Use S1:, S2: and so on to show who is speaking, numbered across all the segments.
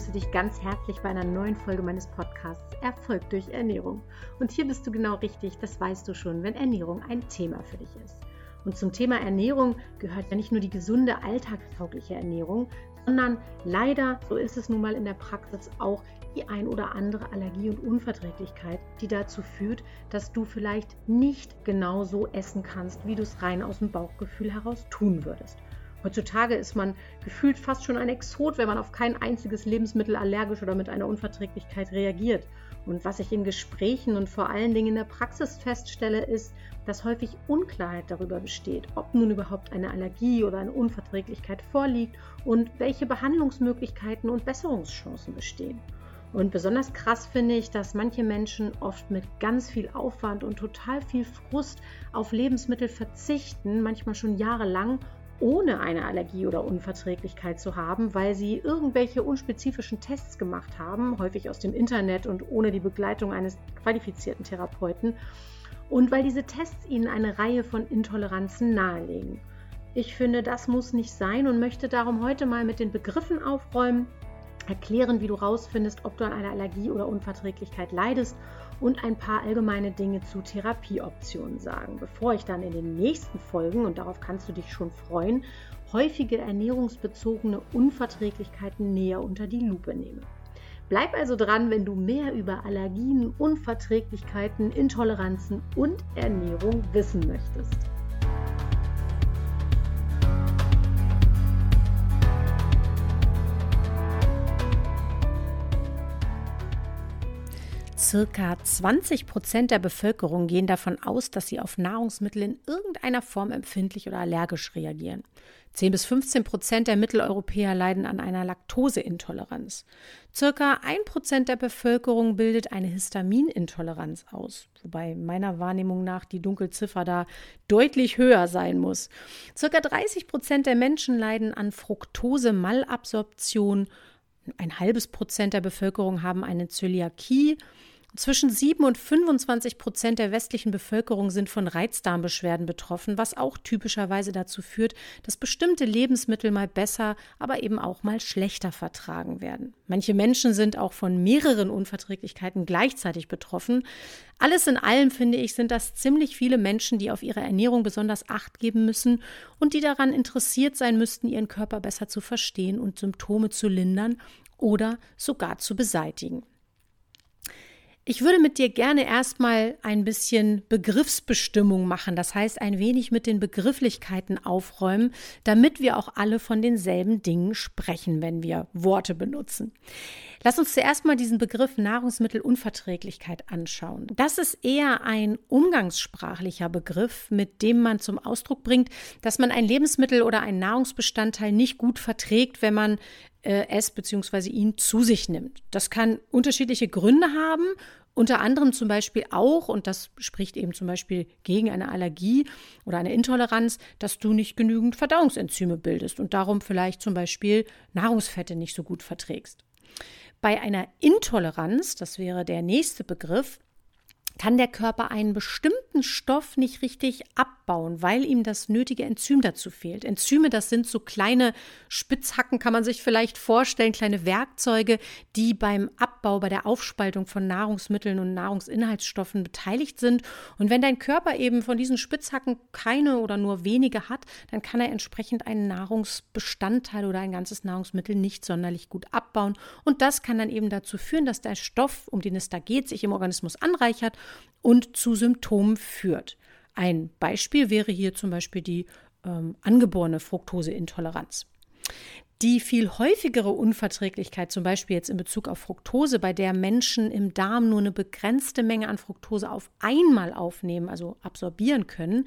S1: begrüße dich ganz herzlich bei einer neuen Folge meines Podcasts Erfolg durch Ernährung. Und hier bist du genau richtig, das weißt du schon, wenn Ernährung ein Thema für dich ist. Und zum Thema Ernährung gehört ja nicht nur die gesunde, alltagstaugliche Ernährung, sondern leider, so ist es nun mal in der Praxis, auch die ein oder andere Allergie und Unverträglichkeit, die dazu führt, dass du vielleicht nicht genau so essen kannst, wie du es rein aus dem Bauchgefühl heraus tun würdest. Heutzutage ist man gefühlt fast schon ein Exot, wenn man auf kein einziges Lebensmittel allergisch oder mit einer Unverträglichkeit reagiert. Und was ich in Gesprächen und vor allen Dingen in der Praxis feststelle, ist, dass häufig Unklarheit darüber besteht, ob nun überhaupt eine Allergie oder eine Unverträglichkeit vorliegt und welche Behandlungsmöglichkeiten und Besserungschancen bestehen. Und besonders krass finde ich, dass manche Menschen oft mit ganz viel Aufwand und total viel Frust auf Lebensmittel verzichten, manchmal schon jahrelang ohne eine Allergie oder Unverträglichkeit zu haben, weil sie irgendwelche unspezifischen Tests gemacht haben, häufig aus dem Internet und ohne die Begleitung eines qualifizierten Therapeuten, und weil diese Tests ihnen eine Reihe von Intoleranzen nahelegen. Ich finde, das muss nicht sein und möchte darum heute mal mit den Begriffen aufräumen, erklären, wie du rausfindest, ob du an einer Allergie oder Unverträglichkeit leidest und ein paar allgemeine Dinge zu Therapieoptionen sagen, bevor ich dann in den nächsten Folgen, und darauf kannst du dich schon freuen, häufige ernährungsbezogene Unverträglichkeiten näher unter die Lupe nehme. Bleib also dran, wenn du mehr über Allergien, Unverträglichkeiten, Intoleranzen und Ernährung wissen möchtest. Circa 20 Prozent der Bevölkerung gehen davon aus, dass sie auf Nahrungsmittel in irgendeiner Form empfindlich oder allergisch reagieren. 10 bis 15 Prozent der Mitteleuropäer leiden an einer Laktoseintoleranz. Circa 1 Prozent der Bevölkerung bildet eine Histaminintoleranz aus, wobei meiner Wahrnehmung nach die Dunkelziffer da deutlich höher sein muss. Circa 30 Prozent der Menschen leiden an Fructose-Malabsorption. Ein halbes Prozent der Bevölkerung haben eine Zöliakie zwischen 7 und 25 Prozent der westlichen Bevölkerung sind von Reizdarmbeschwerden betroffen, was auch typischerweise dazu führt, dass bestimmte Lebensmittel mal besser, aber eben auch mal schlechter vertragen werden. Manche Menschen sind auch von mehreren Unverträglichkeiten gleichzeitig betroffen. Alles in allem finde ich, sind das ziemlich viele Menschen, die auf ihre Ernährung besonders Acht geben müssen und die daran interessiert sein müssten, ihren Körper besser zu verstehen und Symptome zu lindern oder sogar zu beseitigen. Ich würde mit dir gerne erstmal ein bisschen Begriffsbestimmung machen, das heißt ein wenig mit den Begrifflichkeiten aufräumen, damit wir auch alle von denselben Dingen sprechen, wenn wir Worte benutzen. Lass uns zuerst mal diesen Begriff Nahrungsmittelunverträglichkeit anschauen. Das ist eher ein umgangssprachlicher Begriff, mit dem man zum Ausdruck bringt, dass man ein Lebensmittel oder einen Nahrungsbestandteil nicht gut verträgt, wenn man äh, es bzw. ihn zu sich nimmt. Das kann unterschiedliche Gründe haben unter anderem zum Beispiel auch, und das spricht eben zum Beispiel gegen eine Allergie oder eine Intoleranz, dass du nicht genügend Verdauungsenzyme bildest und darum vielleicht zum Beispiel Nahrungsfette nicht so gut verträgst. Bei einer Intoleranz, das wäre der nächste Begriff, kann der Körper einen bestimmten Stoff nicht richtig abbauen, weil ihm das nötige Enzym dazu fehlt. Enzyme, das sind so kleine Spitzhacken, kann man sich vielleicht vorstellen, kleine Werkzeuge, die beim Abbau, bei der Aufspaltung von Nahrungsmitteln und Nahrungsinhaltsstoffen beteiligt sind. Und wenn dein Körper eben von diesen Spitzhacken keine oder nur wenige hat, dann kann er entsprechend einen Nahrungsbestandteil oder ein ganzes Nahrungsmittel nicht sonderlich gut abbauen. Und das kann dann eben dazu führen, dass der Stoff, um den es da geht, sich im Organismus anreichert und zu Symptomen führt. Ein Beispiel wäre hier zum Beispiel die ähm, angeborene Fructoseintoleranz. Die viel häufigere Unverträglichkeit, zum Beispiel jetzt in Bezug auf Fructose, bei der Menschen im Darm nur eine begrenzte Menge an Fructose auf einmal aufnehmen, also absorbieren können,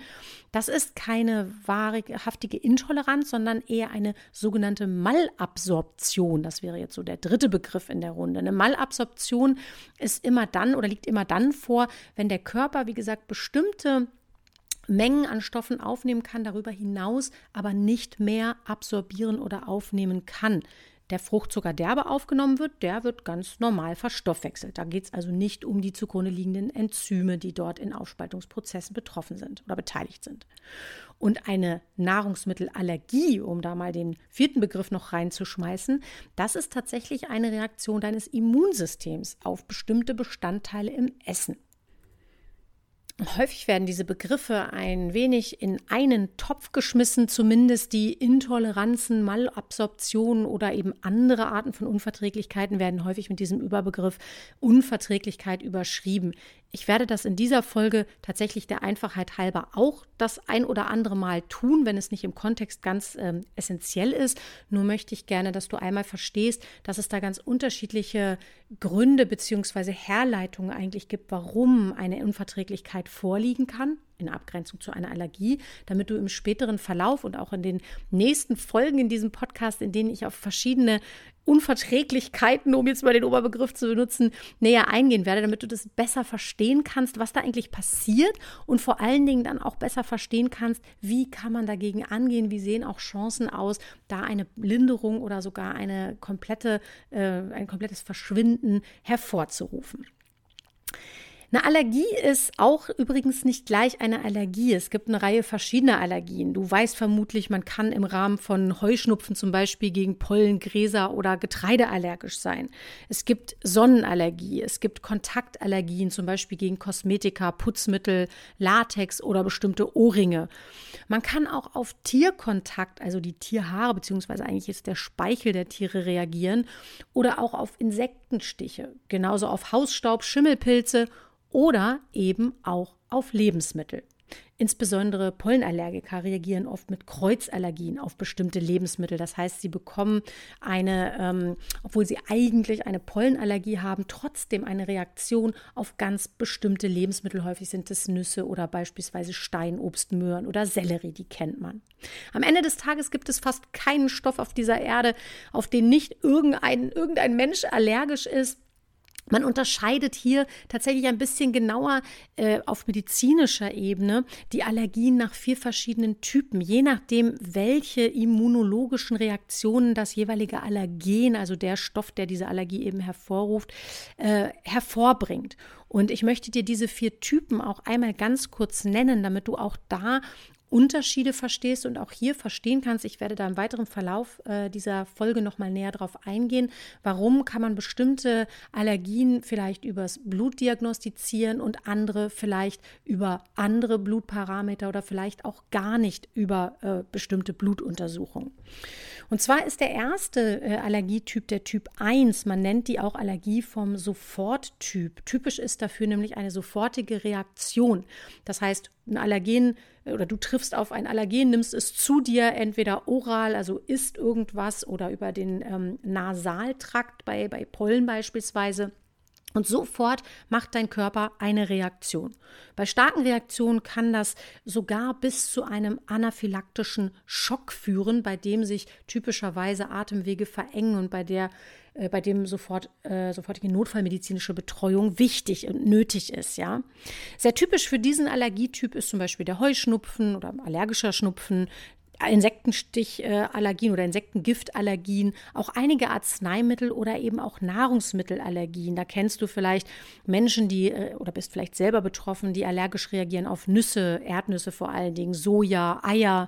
S1: das ist keine wahrhaftige Intoleranz, sondern eher eine sogenannte Malabsorption. Das wäre jetzt so der dritte Begriff in der Runde. Eine Malabsorption ist immer dann oder liegt immer dann vor, wenn der Körper, wie gesagt, bestimmte Mengen an Stoffen aufnehmen kann, darüber hinaus aber nicht mehr absorbieren oder aufnehmen kann. der Fruchtzucker derbe aufgenommen wird, der wird ganz normal verstoffwechselt. Da geht es also nicht um die zugrunde liegenden Enzyme, die dort in Aufspaltungsprozessen betroffen sind oder beteiligt sind. Und eine Nahrungsmittelallergie, um da mal den vierten Begriff noch reinzuschmeißen, das ist tatsächlich eine Reaktion deines Immunsystems auf bestimmte Bestandteile im Essen. Häufig werden diese Begriffe ein wenig in einen Topf geschmissen, zumindest die Intoleranzen, Malabsorption oder eben andere Arten von Unverträglichkeiten werden häufig mit diesem Überbegriff Unverträglichkeit überschrieben. Ich werde das in dieser Folge tatsächlich der Einfachheit halber auch das ein oder andere Mal tun, wenn es nicht im Kontext ganz ähm, essentiell ist. Nur möchte ich gerne, dass du einmal verstehst, dass es da ganz unterschiedliche Gründe bzw. Herleitungen eigentlich gibt, warum eine Unverträglichkeit vorliegen kann in Abgrenzung zu einer Allergie, damit du im späteren Verlauf und auch in den nächsten Folgen in diesem Podcast, in denen ich auf verschiedene Unverträglichkeiten, um jetzt mal den Oberbegriff zu benutzen, näher eingehen werde, damit du das besser verstehen kannst, was da eigentlich passiert und vor allen Dingen dann auch besser verstehen kannst, wie kann man dagegen angehen, wie sehen auch Chancen aus, da eine Linderung oder sogar eine komplette, äh, ein komplettes Verschwinden hervorzurufen. Eine Allergie ist auch übrigens nicht gleich eine Allergie. Es gibt eine Reihe verschiedener Allergien. Du weißt vermutlich, man kann im Rahmen von Heuschnupfen zum Beispiel gegen Pollen, Gräser oder Getreide allergisch sein. Es gibt Sonnenallergie, es gibt Kontaktallergien, zum Beispiel gegen Kosmetika, Putzmittel, Latex oder bestimmte Ohrringe. Man kann auch auf Tierkontakt, also die Tierhaare, beziehungsweise eigentlich ist der Speichel der Tiere reagieren oder auch auf Insektenstiche, genauso auf Hausstaub, Schimmelpilze oder eben auch auf Lebensmittel. Insbesondere Pollenallergiker reagieren oft mit Kreuzallergien auf bestimmte Lebensmittel. Das heißt, sie bekommen eine, ähm, obwohl sie eigentlich eine Pollenallergie haben, trotzdem eine Reaktion auf ganz bestimmte Lebensmittel. Häufig sind es Nüsse oder beispielsweise Steinobst, Möhren oder Sellerie, die kennt man. Am Ende des Tages gibt es fast keinen Stoff auf dieser Erde, auf den nicht irgendein, irgendein Mensch allergisch ist. Man unterscheidet hier tatsächlich ein bisschen genauer äh, auf medizinischer Ebene die Allergien nach vier verschiedenen Typen, je nachdem, welche immunologischen Reaktionen das jeweilige Allergen, also der Stoff, der diese Allergie eben hervorruft, äh, hervorbringt. Und ich möchte dir diese vier Typen auch einmal ganz kurz nennen, damit du auch da Unterschiede verstehst und auch hier verstehen kannst. Ich werde da im weiteren Verlauf äh, dieser Folge nochmal näher drauf eingehen. Warum kann man bestimmte Allergien vielleicht übers Blut diagnostizieren und andere vielleicht über andere Blutparameter oder vielleicht auch gar nicht über äh, bestimmte Blutuntersuchungen. Und zwar ist der erste äh, Allergietyp der Typ 1. Man nennt die auch Allergie vom Soforttyp. Typisch ist dafür nämlich eine sofortige Reaktion. Das heißt, ein Allergen oder du triffst auf ein Allergen, nimmst es zu dir, entweder oral, also isst irgendwas oder über den ähm, Nasaltrakt bei, bei Pollen beispielsweise. Und sofort macht dein Körper eine Reaktion. Bei starken Reaktionen kann das sogar bis zu einem anaphylaktischen Schock führen, bei dem sich typischerweise Atemwege verengen und bei der äh, bei dem sofort, äh, sofortige notfallmedizinische Betreuung wichtig und nötig ist. Ja? Sehr typisch für diesen Allergietyp ist zum Beispiel der Heuschnupfen oder allergischer Schnupfen, Insektenstichallergien oder Insektengiftallergien, auch einige Arzneimittel oder eben auch Nahrungsmittelallergien. Da kennst du vielleicht Menschen, die äh, oder bist vielleicht selber betroffen, die allergisch reagieren auf Nüsse, Erdnüsse vor allen Dingen, Soja, Eier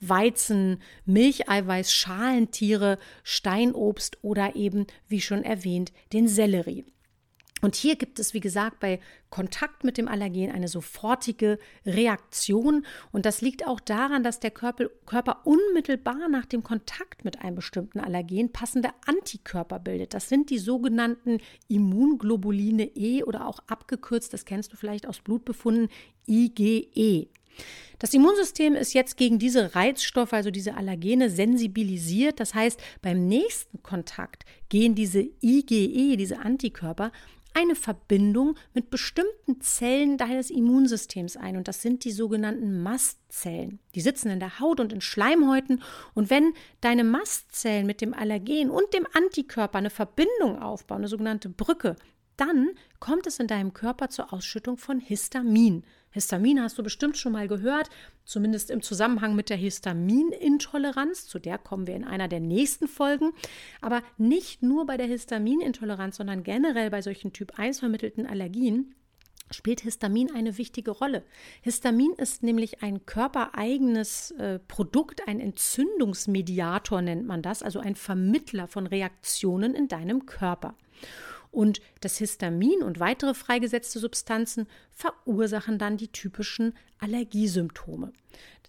S1: Weizen, Milcheiweiß, Schalentiere, Steinobst oder eben, wie schon erwähnt, den Sellerie. Und hier gibt es, wie gesagt, bei Kontakt mit dem Allergen eine sofortige Reaktion. Und das liegt auch daran, dass der Körper, Körper, unmittelbar nach dem Kontakt mit einem bestimmten Allergen passende Antikörper bildet. Das sind die sogenannten Immunglobuline E oder auch abgekürzt, das kennst du vielleicht aus Blutbefunden, IgE. Das Immunsystem ist jetzt gegen diese Reizstoffe, also diese Allergene, sensibilisiert. Das heißt, beim nächsten Kontakt gehen diese IgE, diese Antikörper, eine Verbindung mit bestimmten Zellen deines Immunsystems ein. Und das sind die sogenannten Mastzellen. Die sitzen in der Haut und in Schleimhäuten. Und wenn deine Mastzellen mit dem Allergen und dem Antikörper eine Verbindung aufbauen, eine sogenannte Brücke, dann kommt es in deinem Körper zur Ausschüttung von Histamin. Histamin hast du bestimmt schon mal gehört, zumindest im Zusammenhang mit der Histaminintoleranz. Zu der kommen wir in einer der nächsten Folgen. Aber nicht nur bei der Histaminintoleranz, sondern generell bei solchen Typ 1 vermittelten Allergien spielt Histamin eine wichtige Rolle. Histamin ist nämlich ein körpereigenes äh, Produkt, ein Entzündungsmediator nennt man das, also ein Vermittler von Reaktionen in deinem Körper. Und das Histamin und weitere freigesetzte Substanzen verursachen dann die typischen Allergiesymptome.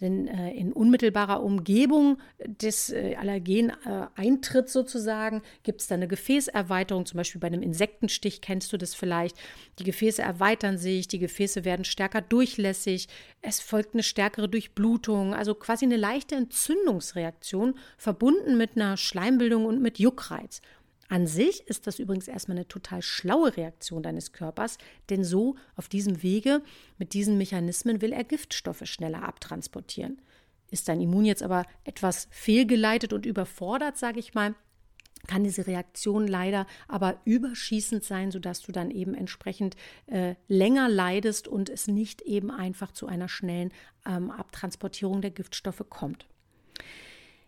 S1: Denn äh, in unmittelbarer Umgebung des äh, Allergeneintritts sozusagen gibt es dann eine Gefäßerweiterung, zum Beispiel bei einem Insektenstich kennst du das vielleicht. Die Gefäße erweitern sich, die Gefäße werden stärker durchlässig, es folgt eine stärkere Durchblutung, also quasi eine leichte Entzündungsreaktion verbunden mit einer Schleimbildung und mit Juckreiz. An sich ist das übrigens erstmal eine total schlaue Reaktion deines Körpers, denn so auf diesem Wege mit diesen Mechanismen will er Giftstoffe schneller abtransportieren. Ist dein Immun jetzt aber etwas fehlgeleitet und überfordert, sage ich mal, kann diese Reaktion leider aber überschießend sein, sodass du dann eben entsprechend äh, länger leidest und es nicht eben einfach zu einer schnellen ähm, Abtransportierung der Giftstoffe kommt.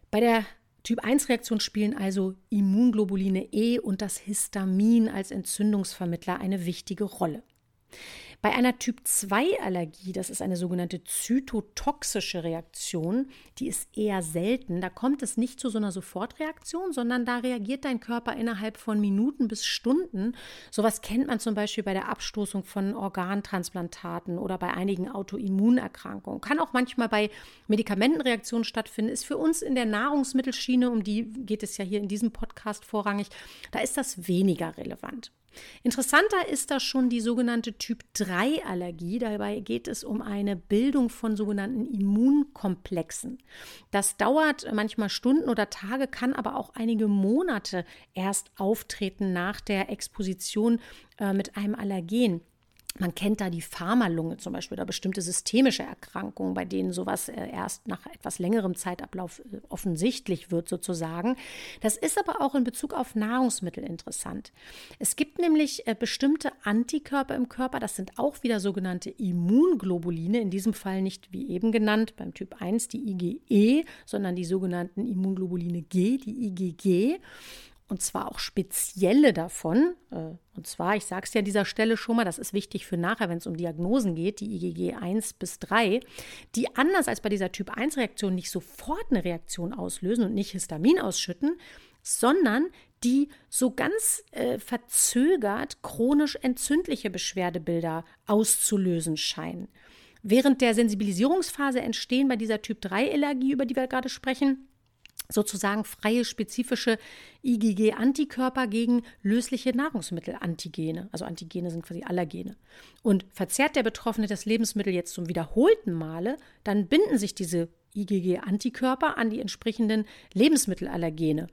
S1: Bei der Typ-1-Reaktionen spielen also Immunglobuline E und das Histamin als Entzündungsvermittler eine wichtige Rolle. Bei einer Typ-2-Allergie, das ist eine sogenannte zytotoxische Reaktion, die ist eher selten. Da kommt es nicht zu so einer Sofortreaktion, sondern da reagiert dein Körper innerhalb von Minuten bis Stunden. Sowas kennt man zum Beispiel bei der Abstoßung von Organtransplantaten oder bei einigen Autoimmunerkrankungen. Kann auch manchmal bei Medikamentenreaktionen stattfinden. Ist für uns in der Nahrungsmittelschiene, um die geht es ja hier in diesem Podcast vorrangig, da ist das weniger relevant. Interessanter ist da schon die sogenannte Typ-3-Allergie. Dabei geht es um eine Bildung von sogenannten Immunkomplexen. Das dauert manchmal Stunden oder Tage, kann aber auch einige Monate erst auftreten nach der Exposition äh, mit einem Allergen. Man kennt da die Pharmalunge zum Beispiel oder bestimmte systemische Erkrankungen, bei denen sowas äh, erst nach etwas längerem Zeitablauf äh, offensichtlich wird sozusagen. Das ist aber auch in Bezug auf Nahrungsmittel interessant. Es gibt nämlich äh, bestimmte Antikörper im Körper, das sind auch wieder sogenannte Immunglobuline, in diesem Fall nicht wie eben genannt beim Typ 1 die IgE, sondern die sogenannten Immunglobuline G, die IgG und zwar auch spezielle davon. Äh, und zwar, ich sage es ja an dieser Stelle schon mal, das ist wichtig für nachher, wenn es um Diagnosen geht, die IgG 1 bis 3, die anders als bei dieser Typ-1-Reaktion nicht sofort eine Reaktion auslösen und nicht Histamin ausschütten, sondern die so ganz äh, verzögert chronisch entzündliche Beschwerdebilder auszulösen scheinen. Während der Sensibilisierungsphase entstehen bei dieser Typ-3-Allergie, über die wir gerade sprechen, sozusagen freie spezifische IgG-Antikörper gegen lösliche Nahrungsmittelantigene. Also Antigene sind quasi Allergene. Und verzehrt der Betroffene das Lebensmittel jetzt zum wiederholten Male, dann binden sich diese IgG-Antikörper an die entsprechenden Lebensmittelallergene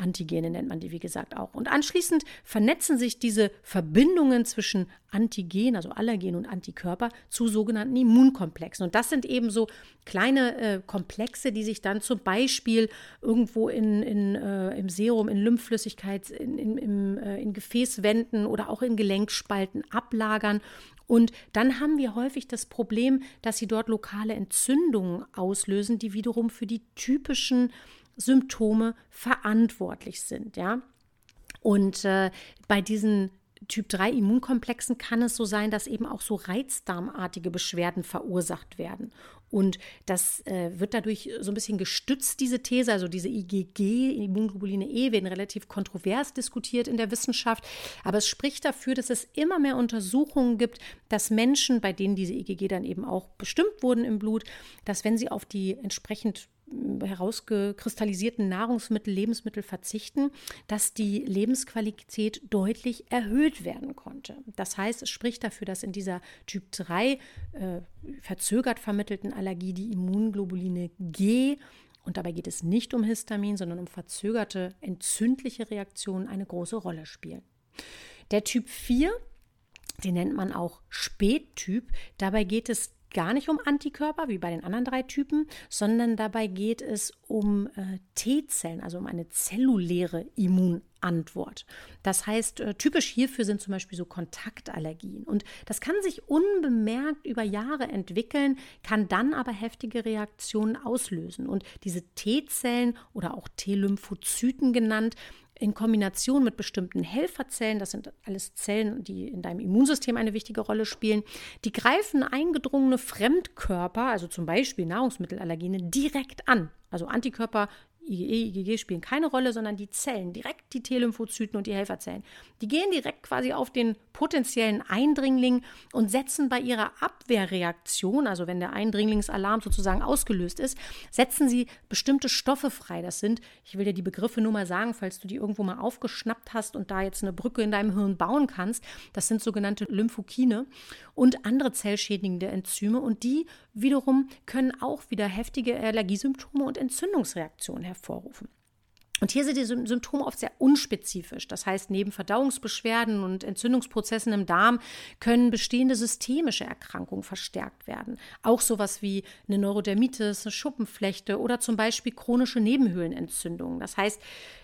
S1: Antigene nennt man die, wie gesagt, auch. Und anschließend vernetzen sich diese Verbindungen zwischen Antigen, also Allergen und Antikörper, zu sogenannten Immunkomplexen. Und das sind eben so kleine äh, Komplexe, die sich dann zum Beispiel irgendwo in, in, äh, im Serum, in Lymphflüssigkeit, in, in, im, äh, in Gefäßwänden oder auch in Gelenkspalten ablagern und dann haben wir häufig das Problem, dass sie dort lokale Entzündungen auslösen, die wiederum für die typischen Symptome verantwortlich sind, ja. Und äh, bei diesen Typ 3 Immunkomplexen kann es so sein, dass eben auch so reizdarmartige Beschwerden verursacht werden. Und das äh, wird dadurch so ein bisschen gestützt, diese These, also diese IgG, Immunglobuline E, werden relativ kontrovers diskutiert in der Wissenschaft. Aber es spricht dafür, dass es immer mehr Untersuchungen gibt, dass Menschen, bei denen diese IgG dann eben auch bestimmt wurden im Blut, dass wenn sie auf die entsprechend herausgekristallisierten Nahrungsmittel, Lebensmittel verzichten, dass die Lebensqualität deutlich erhöht werden konnte. Das heißt, es spricht dafür, dass in dieser Typ 3 äh, verzögert vermittelten Allergie die Immunglobuline G und dabei geht es nicht um Histamin, sondern um verzögerte entzündliche Reaktionen eine große Rolle spielen. Der Typ 4 den nennt man auch Spättyp. Dabei geht es gar nicht um Antikörper wie bei den anderen drei Typen, sondern dabei geht es um äh, T-Zellen, also um eine zelluläre Immunantwort. Antwort. Das heißt, äh, typisch hierfür sind zum Beispiel so Kontaktallergien. Und das kann sich unbemerkt über Jahre entwickeln, kann dann aber heftige Reaktionen auslösen. Und diese T-Zellen oder auch T-Lymphozyten genannt, in Kombination mit bestimmten Helferzellen, das sind alles Zellen, die in deinem Immunsystem eine wichtige Rolle spielen, die greifen eingedrungene Fremdkörper, also zum Beispiel Nahrungsmittelallergene, direkt an. Also Antikörper IgE, IgG spielen keine Rolle, sondern die Zellen, direkt die T-Lymphozyten und die Helferzellen. Die gehen direkt quasi auf den potenziellen Eindringling und setzen bei ihrer Abwehrreaktion, also wenn der Eindringlingsalarm sozusagen ausgelöst ist, setzen sie bestimmte Stoffe frei. Das sind, ich will dir die Begriffe nur mal sagen, falls du die irgendwo mal aufgeschnappt hast und da jetzt eine Brücke in deinem Hirn bauen kannst. Das sind sogenannte Lymphokine und andere zellschädigende Enzyme und die wiederum können auch wieder heftige Allergiesymptome und Entzündungsreaktionen hervorrufen. Und hier sind die Symptome oft sehr unspezifisch. Das heißt, neben Verdauungsbeschwerden und Entzündungsprozessen im Darm können bestehende systemische Erkrankungen verstärkt werden. Auch sowas wie eine Neurodermitis, eine Schuppenflechte oder zum Beispiel chronische Nebenhöhlenentzündungen. Das heißt,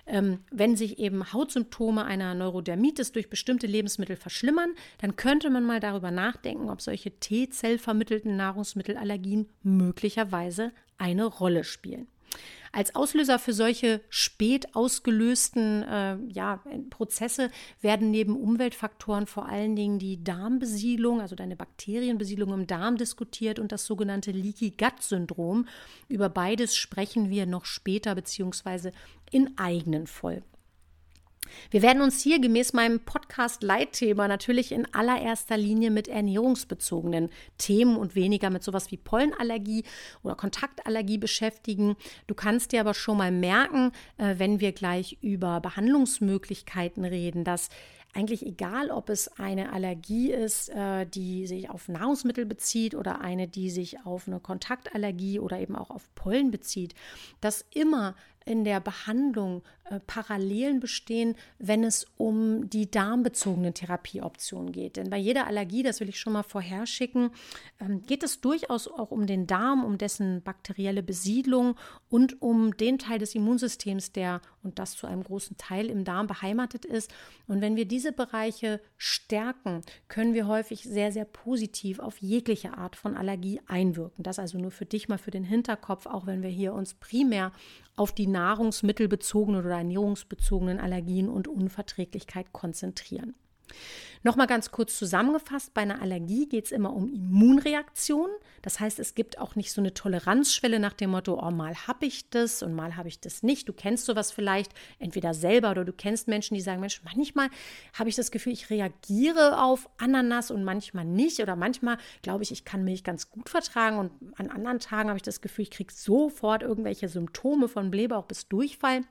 S1: ähm, wenn sich eben Hautsymptome einer Neurodermitis durch bestimmte Lebensmittel verschlimmern, dann könnte man mal darüber nachdenken, ob solche T-Zell vermittelten Nahrungsmittelallergien möglicherweise eine Rolle spielen. Als Auslöser für solche spät ausgelösten äh, ja, Prozesse werden neben Umweltfaktoren vor allen Dingen die Darmbesiedlung, also deine Bakterienbesiedlung im Darm diskutiert und das sogenannte Leaky Gut Syndrom. Über beides sprechen wir noch später beziehungsweise in eigenen Folgen. Wir werden uns hier gemäß meinem Podcast-Leitthema natürlich in allererster Linie mit ernährungsbezogenen Themen und weniger mit sowas wie Pollenallergie oder Kontaktallergie beschäftigen. Du kannst dir aber schon mal merken, äh, wenn wir gleich über Behandlungsmöglichkeiten reden, dass eigentlich egal, ob es eine Allergie ist, äh, die sich auf Nahrungsmittel bezieht oder eine, die sich auf eine Kontaktallergie oder eben auch auf Pollen bezieht, dass immer in der Behandlung äh, Parallelen bestehen, wenn es um die darmbezogenen Therapieoptionen geht. Denn bei jeder Allergie, das will ich schon mal vorherschicken, ähm, geht es durchaus auch um den Darm, um dessen bakterielle Besiedlung und um den Teil des Immunsystems, der und das zu einem großen Teil im Darm beheimatet ist. Und wenn wir diese Bereiche stärken, können wir häufig sehr, sehr positiv auf jegliche Art von Allergie einwirken. Das also nur für dich mal für den Hinterkopf, auch wenn wir hier uns primär auf die nahrungsmittelbezogenen oder ernährungsbezogenen Allergien und Unverträglichkeit konzentrieren. Nochmal ganz kurz zusammengefasst, bei einer Allergie geht es immer um Immunreaktionen. Das heißt, es gibt auch nicht so eine Toleranzschwelle nach dem Motto, oh, mal habe ich das und mal habe ich das nicht. Du kennst sowas vielleicht entweder selber oder du kennst Menschen, die sagen, Mensch, manchmal habe ich das Gefühl, ich reagiere auf Ananas und manchmal nicht. Oder manchmal glaube ich, ich kann Milch ganz gut vertragen und an anderen Tagen habe ich das Gefühl, ich kriege sofort irgendwelche Symptome von Blähbauch bis Durchfall.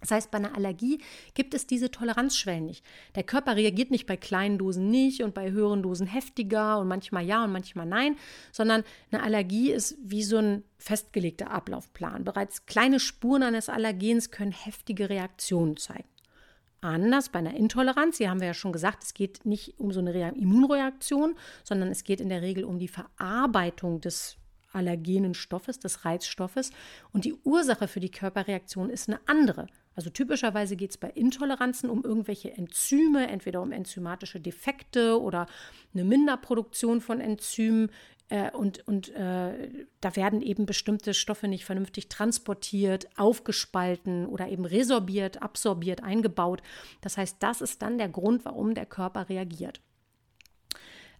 S1: Das heißt, bei einer Allergie gibt es diese Toleranzschwellen nicht. Der Körper reagiert nicht bei kleinen Dosen nicht und bei höheren Dosen heftiger und manchmal ja und manchmal nein, sondern eine Allergie ist wie so ein festgelegter Ablaufplan. Bereits kleine Spuren eines Allergens können heftige Reaktionen zeigen. Anders bei einer Intoleranz, hier haben wir ja schon gesagt, es geht nicht um so eine Immunreaktion, sondern es geht in der Regel um die Verarbeitung des allergenen Stoffes, des Reizstoffes. Und die Ursache für die Körperreaktion ist eine andere. Also typischerweise geht es bei Intoleranzen um irgendwelche Enzyme, entweder um enzymatische Defekte oder eine Minderproduktion von Enzymen. Äh, und und äh, da werden eben bestimmte Stoffe nicht vernünftig transportiert, aufgespalten oder eben resorbiert, absorbiert, eingebaut. Das heißt, das ist dann der Grund, warum der Körper reagiert.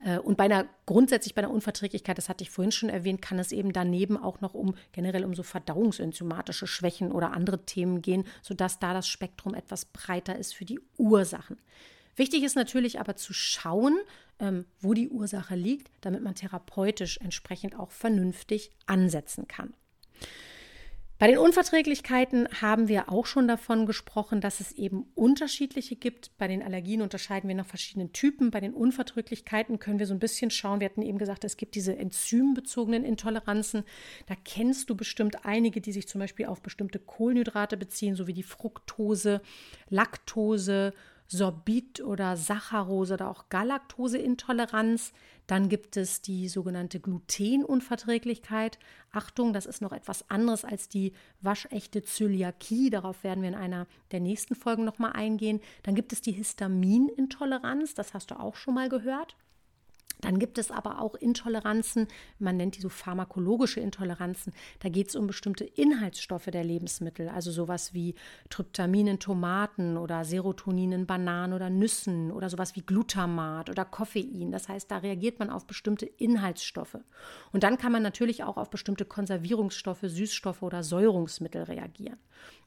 S1: Äh, und bei einer grundsätzlich bei einer Unverträglichkeit, das hatte ich vorhin schon erwähnt, kann es eben daneben auch noch um generell um so verdauungsenzymatische Schwächen oder andere Themen gehen, sodass da das Spektrum etwas breiter ist für die Ursachen. Wichtig ist natürlich aber zu schauen, ähm, wo die Ursache liegt, damit man therapeutisch entsprechend auch vernünftig ansetzen kann. Bei den Unverträglichkeiten haben wir auch schon davon gesprochen, dass es eben unterschiedliche gibt. Bei den Allergien unterscheiden wir nach verschiedenen Typen. Bei den Unverträglichkeiten können wir so ein bisschen schauen. Wir hatten eben gesagt, es gibt diese enzymbezogenen Intoleranzen. Da kennst du bestimmt einige, die sich zum Beispiel auf bestimmte Kohlenhydrate beziehen, so wie die Fructose, Laktose, Sorbit oder Saccharose oder auch Galaktoseintoleranz. Dann gibt es die sogenannte Glutenunverträglichkeit. Achtung, das ist noch etwas anderes als die waschechte Zöliakie. Darauf werden wir in einer der nächsten Folgen nochmal eingehen. Dann gibt es die Histaminintoleranz. Das hast du auch schon mal gehört. Dann gibt es aber auch Intoleranzen, man nennt die so pharmakologische Intoleranzen. Da geht es um bestimmte Inhaltsstoffe der Lebensmittel, also sowas wie Tryptamin in Tomaten oder Serotonin in Bananen oder Nüssen oder sowas wie Glutamat oder Koffein. Das heißt, da reagiert man auf bestimmte Inhaltsstoffe. Und dann kann man natürlich auch auf bestimmte Konservierungsstoffe, Süßstoffe oder Säurungsmittel reagieren.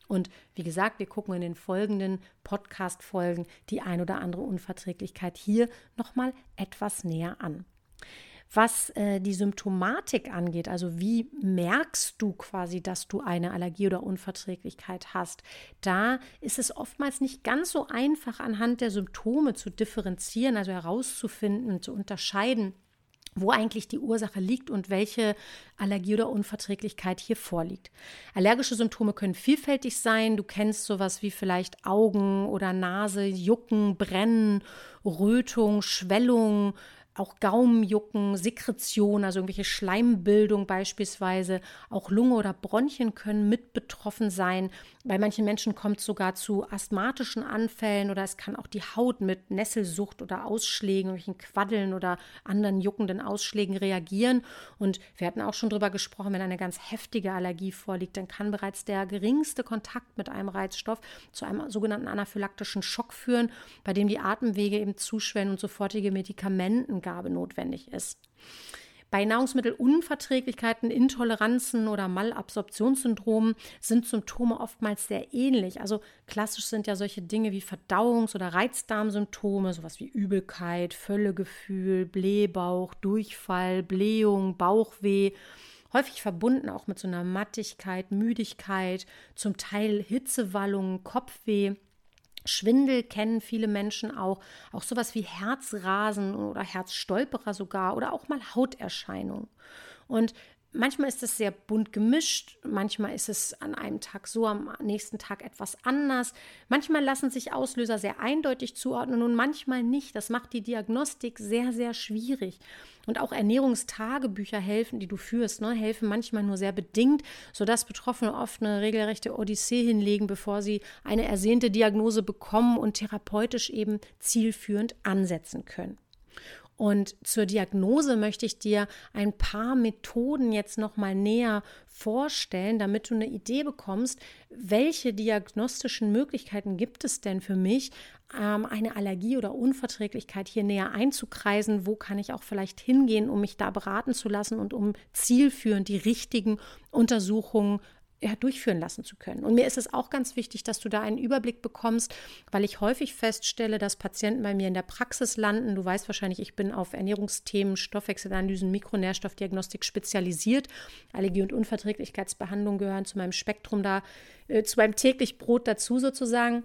S1: Und wie gesagt, wir gucken in den folgenden Podcast-Folgen die ein oder andere Unverträglichkeit hier nochmal etwas näher an. Was äh, die Symptomatik angeht, also wie merkst du quasi, dass du eine Allergie oder Unverträglichkeit hast, da ist es oftmals nicht ganz so einfach anhand der Symptome zu differenzieren, also herauszufinden, zu unterscheiden, wo eigentlich die Ursache liegt und welche Allergie oder Unverträglichkeit hier vorliegt. Allergische Symptome können vielfältig sein. Du kennst sowas wie vielleicht Augen oder Nase, Jucken, Brennen, Rötung, Schwellung, auch Gaumenjucken, Sekretion, also irgendwelche Schleimbildung beispielsweise, auch Lunge oder Bronchien können mit betroffen sein. Bei manchen Menschen kommt es sogar zu asthmatischen Anfällen oder es kann auch die Haut mit Nesselsucht oder Ausschlägen, irgendwelchen Quaddeln oder anderen juckenden Ausschlägen reagieren. Und wir hatten auch schon darüber gesprochen, wenn eine ganz heftige Allergie vorliegt, dann kann bereits der geringste Kontakt mit einem Reizstoff zu einem sogenannten anaphylaktischen Schock führen, bei dem die Atemwege eben zuschwellen und sofortige Medikamenten Angabe notwendig ist. Bei Nahrungsmittelunverträglichkeiten, Intoleranzen oder Malabsorptionssyndromen sind Symptome oftmals sehr ähnlich. Also klassisch sind ja solche Dinge wie Verdauungs- oder Reizdarmsymptome, sowas wie Übelkeit, Völlegefühl, Blähbauch, Durchfall, Blähung, Bauchweh häufig verbunden auch mit so einer Mattigkeit, Müdigkeit, zum Teil Hitzewallungen, Kopfweh. Schwindel kennen viele Menschen auch, auch sowas wie Herzrasen oder Herzstolperer sogar oder auch mal Hauterscheinungen. Und Manchmal ist es sehr bunt gemischt, manchmal ist es an einem Tag so, am nächsten Tag etwas anders. Manchmal lassen sich Auslöser sehr eindeutig zuordnen und manchmal nicht. Das macht die Diagnostik sehr, sehr schwierig. Und auch Ernährungstagebücher helfen, die du führst, ne, helfen manchmal nur sehr bedingt, sodass Betroffene oft eine regelrechte Odyssee hinlegen, bevor sie eine ersehnte Diagnose bekommen und therapeutisch eben zielführend ansetzen können. Und zur Diagnose möchte ich dir ein paar Methoden jetzt noch mal näher vorstellen, damit du eine Idee bekommst, welche diagnostischen Möglichkeiten gibt es denn für mich, ähm, eine Allergie oder Unverträglichkeit hier näher einzukreisen? Wo kann ich auch vielleicht hingehen, um mich da beraten zu lassen und um zielführend die richtigen Untersuchungen ja, durchführen lassen zu können. Und mir ist es auch ganz wichtig, dass du da einen Überblick bekommst, weil ich häufig feststelle, dass Patienten bei mir in der Praxis landen. Du weißt wahrscheinlich, ich bin auf Ernährungsthemen, Stoffwechselanalysen, Mikronährstoffdiagnostik spezialisiert. Allergie- und Unverträglichkeitsbehandlung gehören zu meinem Spektrum da, äh, zu meinem täglich Brot dazu sozusagen.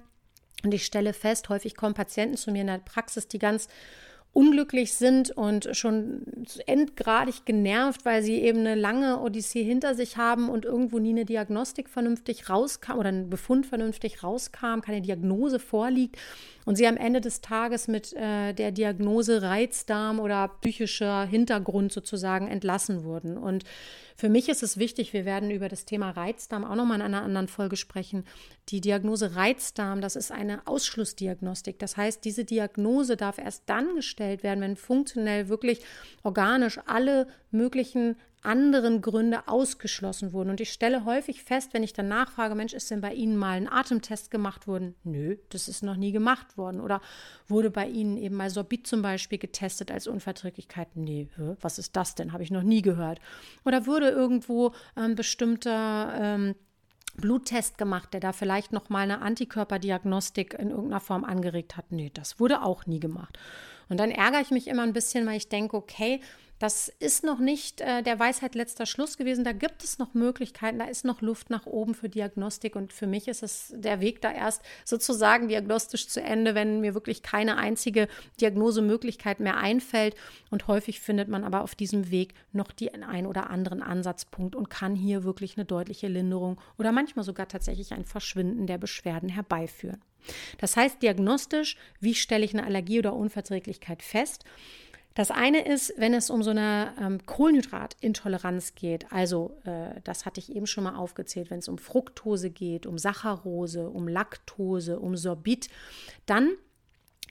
S1: Und ich stelle fest, häufig kommen Patienten zu mir in der Praxis, die ganz unglücklich sind und schon endgradig genervt, weil sie eben eine lange Odyssee hinter sich haben und irgendwo nie eine Diagnostik vernünftig rauskam oder ein Befund vernünftig rauskam, keine Diagnose vorliegt und sie am Ende des Tages mit äh, der Diagnose Reizdarm oder psychischer Hintergrund sozusagen entlassen wurden. Und für mich ist es wichtig, wir werden über das Thema Reizdarm auch nochmal in einer anderen Folge sprechen. Die Diagnose Reizdarm, das ist eine Ausschlussdiagnostik. Das heißt, diese Diagnose darf erst dann gestellt werden, wenn funktionell wirklich organisch alle möglichen anderen Gründe ausgeschlossen wurden. Und ich stelle häufig fest, wenn ich dann nachfrage, Mensch, ist denn bei Ihnen mal ein Atemtest gemacht worden? Nö, das ist noch nie gemacht worden. Oder wurde bei Ihnen eben mal Sorbit zum Beispiel getestet als Unverträglichkeit? Nee, was ist das denn? Habe ich noch nie gehört. Oder wurde irgendwo ein ähm, bestimmter ähm, Bluttest gemacht, der da vielleicht noch mal eine Antikörperdiagnostik in irgendeiner Form angeregt hat? Nee, das wurde auch nie gemacht. Und dann ärgere ich mich immer ein bisschen, weil ich denke, okay, das ist noch nicht äh, der Weisheit letzter Schluss gewesen. Da gibt es noch Möglichkeiten, da ist noch Luft nach oben für Diagnostik. Und für mich ist es der Weg da erst sozusagen diagnostisch zu Ende, wenn mir wirklich keine einzige Diagnosemöglichkeit mehr einfällt. Und häufig findet man aber auf diesem Weg noch den ein oder anderen Ansatzpunkt und kann hier wirklich eine deutliche Linderung oder manchmal sogar tatsächlich ein Verschwinden der Beschwerden herbeiführen. Das heißt, diagnostisch, wie stelle ich eine Allergie oder Unverträglichkeit fest? Das eine ist, wenn es um so eine ähm, Kohlenhydratintoleranz geht, also äh, das hatte ich eben schon mal aufgezählt, wenn es um Fructose geht, um Saccharose, um Laktose, um Sorbit, dann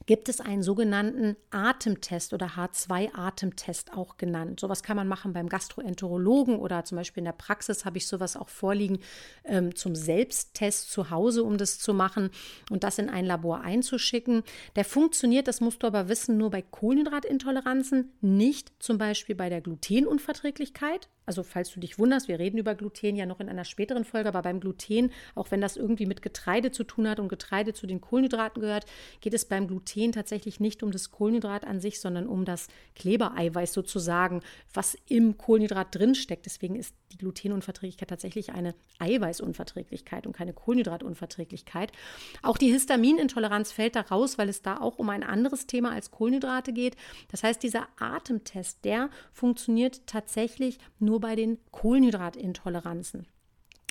S1: gibt es einen sogenannten Atemtest oder H2-Atemtest auch genannt. Sowas kann man machen beim Gastroenterologen oder zum Beispiel in der Praxis habe ich sowas auch vorliegen ähm, zum Selbsttest zu Hause, um das zu machen und das in ein Labor einzuschicken. Der funktioniert, das musst du aber wissen, nur bei Kohlenhydratintoleranzen, nicht zum Beispiel bei der Glutenunverträglichkeit. Also falls du dich wunderst, wir reden über Gluten ja noch in einer späteren Folge, aber beim Gluten, auch wenn das irgendwie mit Getreide zu tun hat und Getreide zu den Kohlenhydraten gehört, geht es beim Gluten tatsächlich nicht um das Kohlenhydrat an sich, sondern um das Klebereiweiß sozusagen, was im Kohlenhydrat drinsteckt. Deswegen ist die Glutenunverträglichkeit tatsächlich eine Eiweißunverträglichkeit und keine Kohlenhydratunverträglichkeit. Auch die Histaminintoleranz fällt da raus, weil es da auch um ein anderes Thema als Kohlenhydrate geht. Das heißt, dieser Atemtest, der funktioniert tatsächlich nur bei den Kohlenhydratintoleranzen.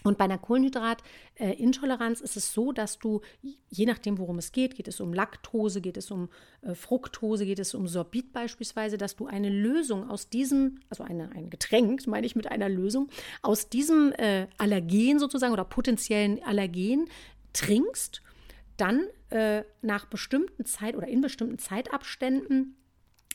S1: Und bei einer Kohlenhydratintoleranz ist es so, dass du, je nachdem, worum es geht, geht es um Laktose, geht es um äh, Fructose, geht es um Sorbit beispielsweise, dass du eine Lösung aus diesem, also eine, ein Getränk, meine ich mit einer Lösung, aus diesem äh, Allergen sozusagen oder potenziellen Allergen trinkst, dann äh, nach bestimmten Zeit oder in bestimmten Zeitabständen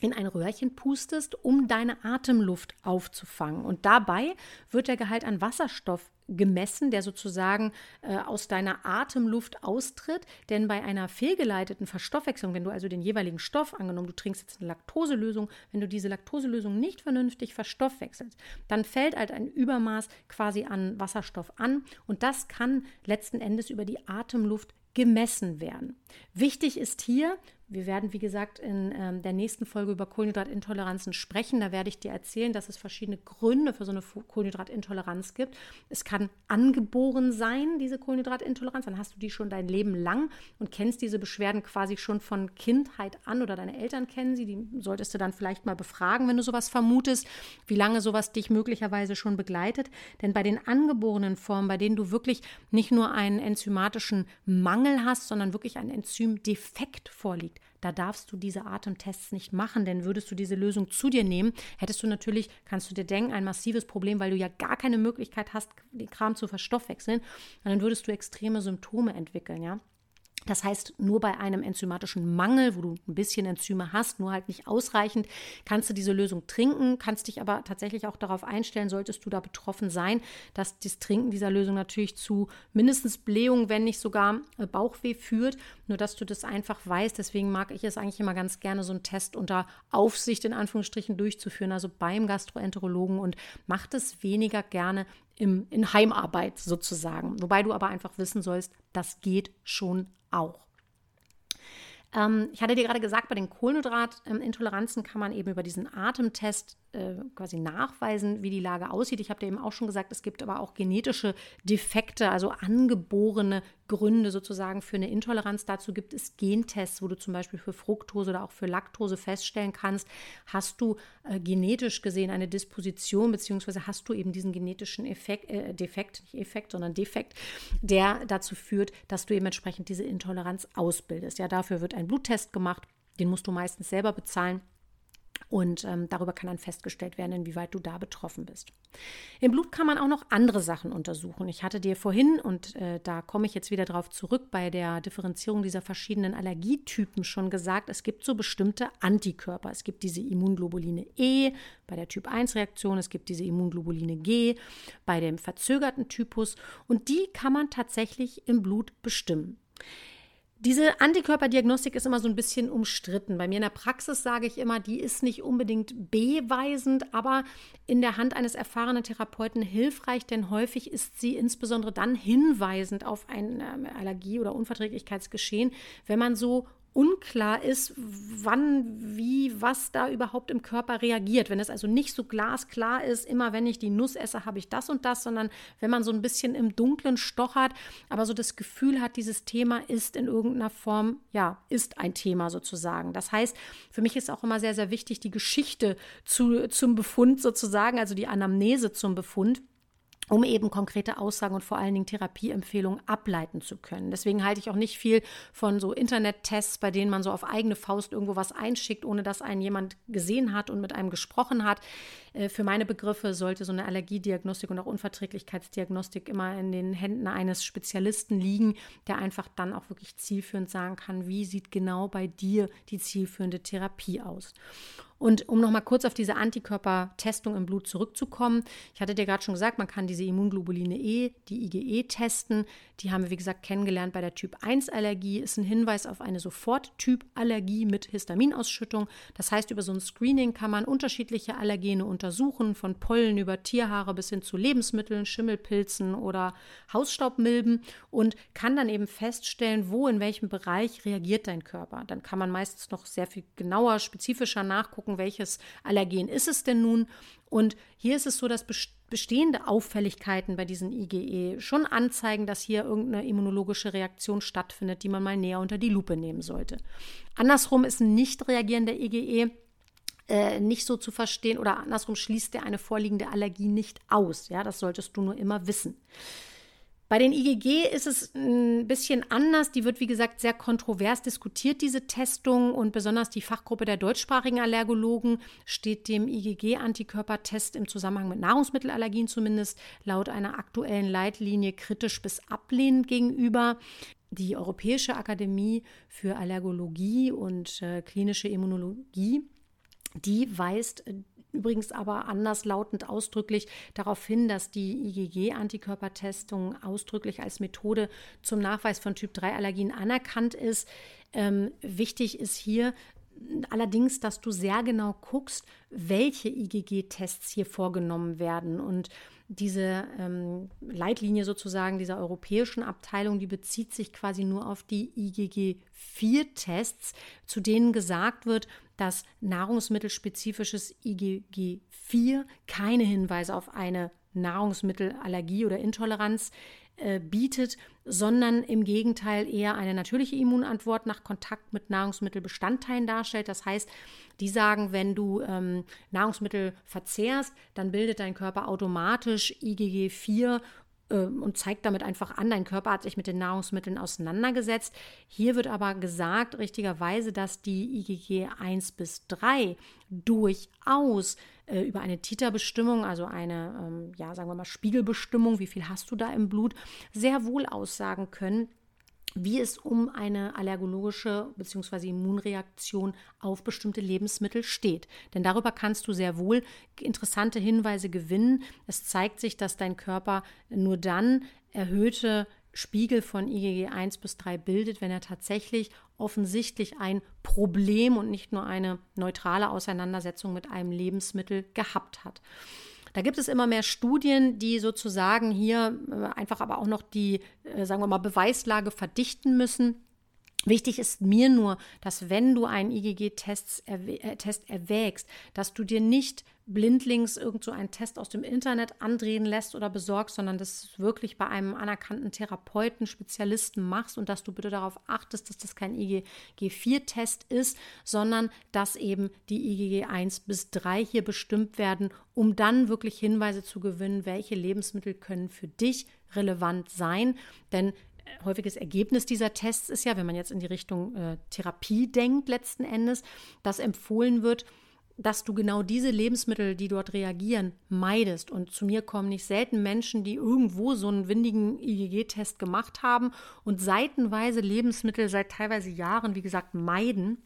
S1: in ein Röhrchen pustest, um deine Atemluft aufzufangen. Und dabei wird der Gehalt an Wasserstoff gemessen, der sozusagen äh, aus deiner Atemluft austritt. Denn bei einer fehlgeleiteten Verstoffwechslung, wenn du also den jeweiligen Stoff, angenommen du trinkst jetzt eine Laktoselösung, wenn du diese Laktoselösung nicht vernünftig verstoffwechselst, dann fällt halt ein Übermaß quasi an Wasserstoff an und das kann letzten Endes über die Atemluft gemessen werden. Wichtig ist hier, wir werden, wie gesagt, in ähm, der nächsten Folge über Kohlenhydratintoleranzen sprechen. Da werde ich dir erzählen, dass es verschiedene Gründe für so eine Kohlenhydratintoleranz gibt. Es kann angeboren sein, diese Kohlenhydratintoleranz. Dann hast du die schon dein Leben lang und kennst diese Beschwerden quasi schon von Kindheit an oder deine Eltern kennen sie. Die solltest du dann vielleicht mal befragen, wenn du sowas vermutest, wie lange sowas dich möglicherweise schon begleitet. Denn bei den angeborenen Formen, bei denen du wirklich nicht nur einen enzymatischen Mangel hast, sondern wirklich ein Enzymdefekt vorliegt, da darfst du diese Atemtests nicht machen, denn würdest du diese Lösung zu dir nehmen, hättest du natürlich, kannst du dir denken, ein massives Problem, weil du ja gar keine Möglichkeit hast, den Kram zu verstoffwechseln. Und dann würdest du extreme Symptome entwickeln, ja. Das heißt, nur bei einem enzymatischen Mangel, wo du ein bisschen Enzyme hast, nur halt nicht ausreichend, kannst du diese Lösung trinken, kannst dich aber tatsächlich auch darauf einstellen, solltest du da betroffen sein, dass das Trinken dieser Lösung natürlich zu mindestens Blähung, wenn nicht sogar äh, Bauchweh führt. Nur dass du das einfach weißt. Deswegen mag ich es eigentlich immer ganz gerne, so einen Test unter Aufsicht in Anführungsstrichen durchzuführen, also beim Gastroenterologen und macht es weniger gerne im, in Heimarbeit sozusagen. Wobei du aber einfach wissen sollst, das geht schon auch. Ähm, ich hatte dir gerade gesagt, bei den Kohlenhydratintoleranzen kann man eben über diesen Atemtest äh, quasi nachweisen, wie die Lage aussieht. Ich habe dir eben auch schon gesagt, es gibt aber auch genetische Defekte, also angeborene Gründe sozusagen für eine Intoleranz. Dazu gibt es Gentests, wo du zum Beispiel für Fructose oder auch für Laktose feststellen kannst, hast du äh, genetisch gesehen eine Disposition, beziehungsweise hast du eben diesen genetischen Effekt, äh, Defekt, nicht Effekt, sondern Defekt, der dazu führt, dass du eben entsprechend diese Intoleranz ausbildest. Ja, dafür wird ein Bluttest gemacht. Den musst du meistens selber bezahlen. Und ähm, darüber kann dann festgestellt werden, inwieweit du da betroffen bist. Im Blut kann man auch noch andere Sachen untersuchen. Ich hatte dir vorhin, und äh, da komme ich jetzt wieder darauf zurück, bei der Differenzierung dieser verschiedenen Allergietypen schon gesagt, es gibt so bestimmte Antikörper. Es gibt diese Immunglobuline E bei der Typ-1-Reaktion, es gibt diese Immunglobuline G bei dem verzögerten Typus und die kann man tatsächlich im Blut bestimmen. Diese Antikörperdiagnostik ist immer so ein bisschen umstritten. Bei mir in der Praxis sage ich immer, die ist nicht unbedingt beweisend, aber in der Hand eines erfahrenen Therapeuten hilfreich, denn häufig ist sie insbesondere dann hinweisend auf ein ähm, Allergie- oder Unverträglichkeitsgeschehen, wenn man so unklar ist, wann, wie, was da überhaupt im Körper reagiert. Wenn es also nicht so glasklar ist, immer wenn ich die Nuss esse, habe ich das und das, sondern wenn man so ein bisschen im Dunkeln stochert, aber so das Gefühl hat, dieses Thema ist in irgendeiner Form, ja, ist ein Thema sozusagen. Das heißt, für mich ist auch immer sehr, sehr wichtig, die Geschichte zu, zum Befund sozusagen, also die Anamnese zum Befund um eben konkrete Aussagen und vor allen Dingen Therapieempfehlungen ableiten zu können. Deswegen halte ich auch nicht viel von so Internet-Tests, bei denen man so auf eigene Faust irgendwo was einschickt, ohne dass einen jemand gesehen hat und mit einem gesprochen hat. Äh, für meine Begriffe sollte so eine Allergiediagnostik und auch Unverträglichkeitsdiagnostik immer in den Händen eines Spezialisten liegen, der einfach dann auch wirklich zielführend sagen kann, wie sieht genau bei dir die zielführende Therapie aus. Und um nochmal kurz auf diese Antikörpertestung im Blut zurückzukommen, ich hatte dir gerade schon gesagt, man kann diese Immunglobuline E, die IgE, testen. Die haben wir, wie gesagt, kennengelernt bei der Typ-1-Allergie. Ist ein Hinweis auf eine Sofort-Typ-Allergie mit Histaminausschüttung. Das heißt, über so ein Screening kann man unterschiedliche Allergene untersuchen, von Pollen über Tierhaare bis hin zu Lebensmitteln, Schimmelpilzen oder Hausstaubmilben und kann dann eben feststellen, wo in welchem Bereich reagiert dein Körper. Dann kann man meistens noch sehr viel genauer, spezifischer nachgucken, gucken, welches Allergen ist es denn nun. Und hier ist es so, dass bestehende Auffälligkeiten bei diesen IgE schon anzeigen, dass hier irgendeine immunologische Reaktion stattfindet, die man mal näher unter die Lupe nehmen sollte. Andersrum ist ein nicht reagierender IgE äh, nicht so zu verstehen oder andersrum schließt er eine vorliegende Allergie nicht aus. Ja, das solltest du nur immer wissen. Bei den IgG ist es ein bisschen anders. Die wird, wie gesagt, sehr kontrovers diskutiert, diese Testung. Und besonders die Fachgruppe der deutschsprachigen Allergologen steht dem IgG-Antikörpertest im Zusammenhang mit Nahrungsmittelallergien zumindest laut einer aktuellen Leitlinie kritisch bis ablehnend gegenüber. Die Europäische Akademie für Allergologie und äh, klinische Immunologie die weist übrigens aber anderslautend ausdrücklich darauf hin, dass die IgG-Antikörpertestung ausdrücklich als Methode zum Nachweis von Typ-3-Allergien anerkannt ist. Ähm, wichtig ist hier, allerdings, dass du sehr genau guckst, welche IgG-Tests hier vorgenommen werden. Und diese ähm, Leitlinie sozusagen dieser europäischen Abteilung, die bezieht sich quasi nur auf die IgG-4-Tests, zu denen gesagt wird, dass nahrungsmittelspezifisches IgG4 keine Hinweise auf eine Nahrungsmittelallergie oder Intoleranz äh, bietet, sondern im Gegenteil eher eine natürliche Immunantwort nach Kontakt mit Nahrungsmittelbestandteilen darstellt. Das heißt, die sagen, wenn du ähm, Nahrungsmittel verzehrst, dann bildet dein Körper automatisch IgG4 ähm, und zeigt damit einfach an, dein Körper hat sich mit den Nahrungsmitteln auseinandergesetzt. Hier wird aber gesagt, richtigerweise, dass die IgG 1 bis 3 durchaus äh, über eine Titerbestimmung, also eine, ähm, ja, sagen wir mal, Spiegelbestimmung, wie viel hast du da im Blut, sehr wohl aussagen können, wie es um eine allergologische bzw. Immunreaktion auf bestimmte Lebensmittel steht. Denn darüber kannst du sehr wohl interessante Hinweise gewinnen. Es zeigt sich, dass dein Körper nur dann erhöhte Spiegel von IgG 1 bis 3 bildet, wenn er tatsächlich offensichtlich ein Problem und nicht nur eine neutrale Auseinandersetzung mit einem Lebensmittel gehabt hat. Da gibt es immer mehr Studien, die sozusagen hier äh, einfach aber auch noch die, äh, sagen wir mal, Beweislage verdichten müssen. Wichtig ist mir nur, dass wenn du einen IgG-Test äh, erwägst, dass du dir nicht blindlings irgend so einen Test aus dem Internet andrehen lässt oder besorgst, sondern dass du wirklich bei einem anerkannten Therapeuten, Spezialisten machst und dass du bitte darauf achtest, dass das kein IgG-4-Test ist, sondern dass eben die IgG 1 bis 3 hier bestimmt werden, um dann wirklich Hinweise zu gewinnen, welche Lebensmittel können für dich relevant sein. Denn häufiges Ergebnis dieser Tests ist ja, wenn man jetzt in die Richtung äh, Therapie denkt, letzten Endes, dass empfohlen wird, dass du genau diese Lebensmittel, die dort reagieren, meidest. Und zu mir kommen nicht selten Menschen, die irgendwo so einen windigen IgG-Test gemacht haben und seitenweise Lebensmittel seit teilweise Jahren, wie gesagt, meiden.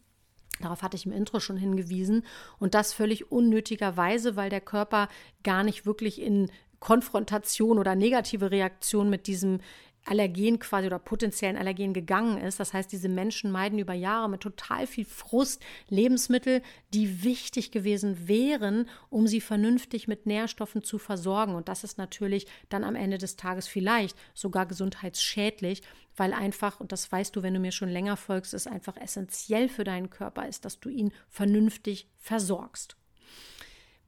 S1: Darauf hatte ich im Intro schon hingewiesen. Und das völlig unnötigerweise, weil der Körper gar nicht wirklich in Konfrontation oder negative Reaktion mit diesem Allergen quasi oder potenziellen Allergen gegangen ist. Das heißt, diese Menschen meiden über Jahre mit total viel Frust Lebensmittel, die wichtig gewesen wären, um sie vernünftig mit Nährstoffen zu versorgen. Und das ist natürlich dann am Ende des Tages vielleicht sogar gesundheitsschädlich, weil einfach, und das weißt du, wenn du mir schon länger folgst, es einfach essentiell für deinen Körper ist, dass du ihn vernünftig versorgst.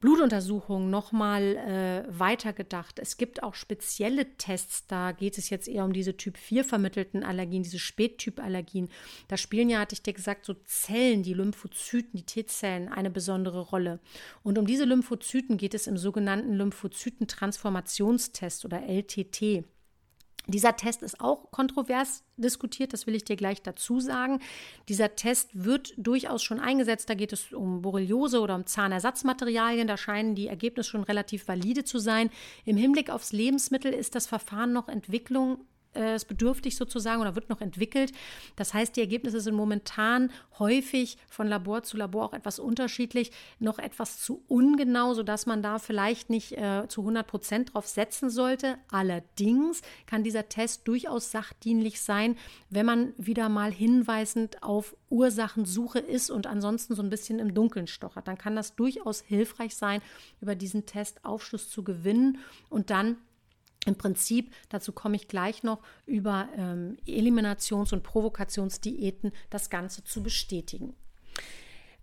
S1: Blutuntersuchungen nochmal äh, weitergedacht. Es gibt auch spezielle Tests, da geht es jetzt eher um diese Typ 4 vermittelten Allergien, diese Spättyp-Allergien. Da spielen ja, hatte ich dir gesagt, so Zellen, die Lymphozyten, die T-Zellen eine besondere Rolle. Und um diese Lymphozyten geht es im sogenannten Lymphozytentransformationstest oder LTT. Dieser Test ist auch kontrovers diskutiert, das will ich dir gleich dazu sagen. Dieser Test wird durchaus schon eingesetzt. Da geht es um Borreliose oder um Zahnersatzmaterialien. Da scheinen die Ergebnisse schon relativ valide zu sein. Im Hinblick aufs Lebensmittel ist das Verfahren noch Entwicklung äh, ist bedürftig sozusagen oder wird noch entwickelt. Das heißt, die Ergebnisse sind momentan häufig von Labor zu Labor auch etwas unterschiedlich, noch etwas zu ungenau, sodass man da vielleicht nicht äh, zu 100 Prozent drauf setzen sollte. Allerdings kann dieser Test durchaus sachdienlich sein, wenn man wieder mal hinweisend auf Ursachensuche ist und ansonsten so ein bisschen im Dunkeln stochert. Dann kann das durchaus hilfreich sein, über diesen Test Aufschluss zu gewinnen und dann im Prinzip, dazu komme ich gleich noch, über ähm, Eliminations- und Provokationsdiäten das Ganze zu bestätigen.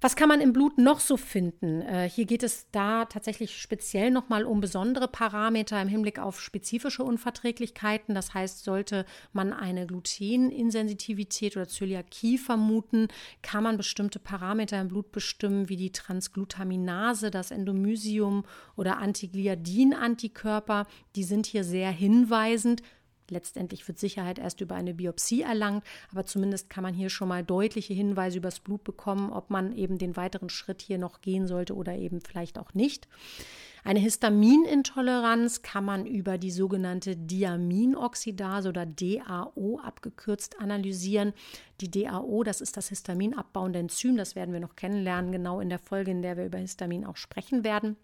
S1: Was kann man im Blut noch so finden? Äh, hier geht es da tatsächlich speziell nochmal um besondere Parameter im Hinblick auf spezifische Unverträglichkeiten. Das heißt, sollte man eine Gluteninsensitivität oder Zöliakie vermuten, kann man bestimmte Parameter im Blut bestimmen, wie die Transglutaminase, das Endomysium oder Antigliadin-Antikörper. Die sind hier sehr hinweisend Letztendlich wird Sicherheit erst über eine Biopsie erlangt, aber zumindest kann man hier schon mal deutliche Hinweise übers Blut bekommen, ob man eben den weiteren Schritt hier noch gehen sollte oder eben vielleicht auch nicht. Eine Histaminintoleranz kann man über die sogenannte Diaminoxidase oder DAO abgekürzt analysieren. Die DAO, das ist das histaminabbauende Enzym, das werden wir noch kennenlernen, genau in der Folge, in der wir über Histamin auch sprechen werden.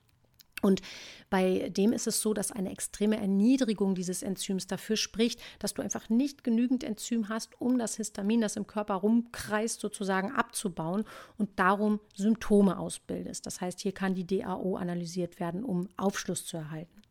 S1: Und bei dem ist es so, dass eine extreme Erniedrigung dieses Enzyms dafür spricht, dass du einfach nicht genügend Enzym hast, um das Histamin, das im Körper rumkreist, sozusagen abzubauen und darum Symptome ausbildest. Das heißt, hier kann die DAO analysiert werden, um Aufschluss zu erhalten.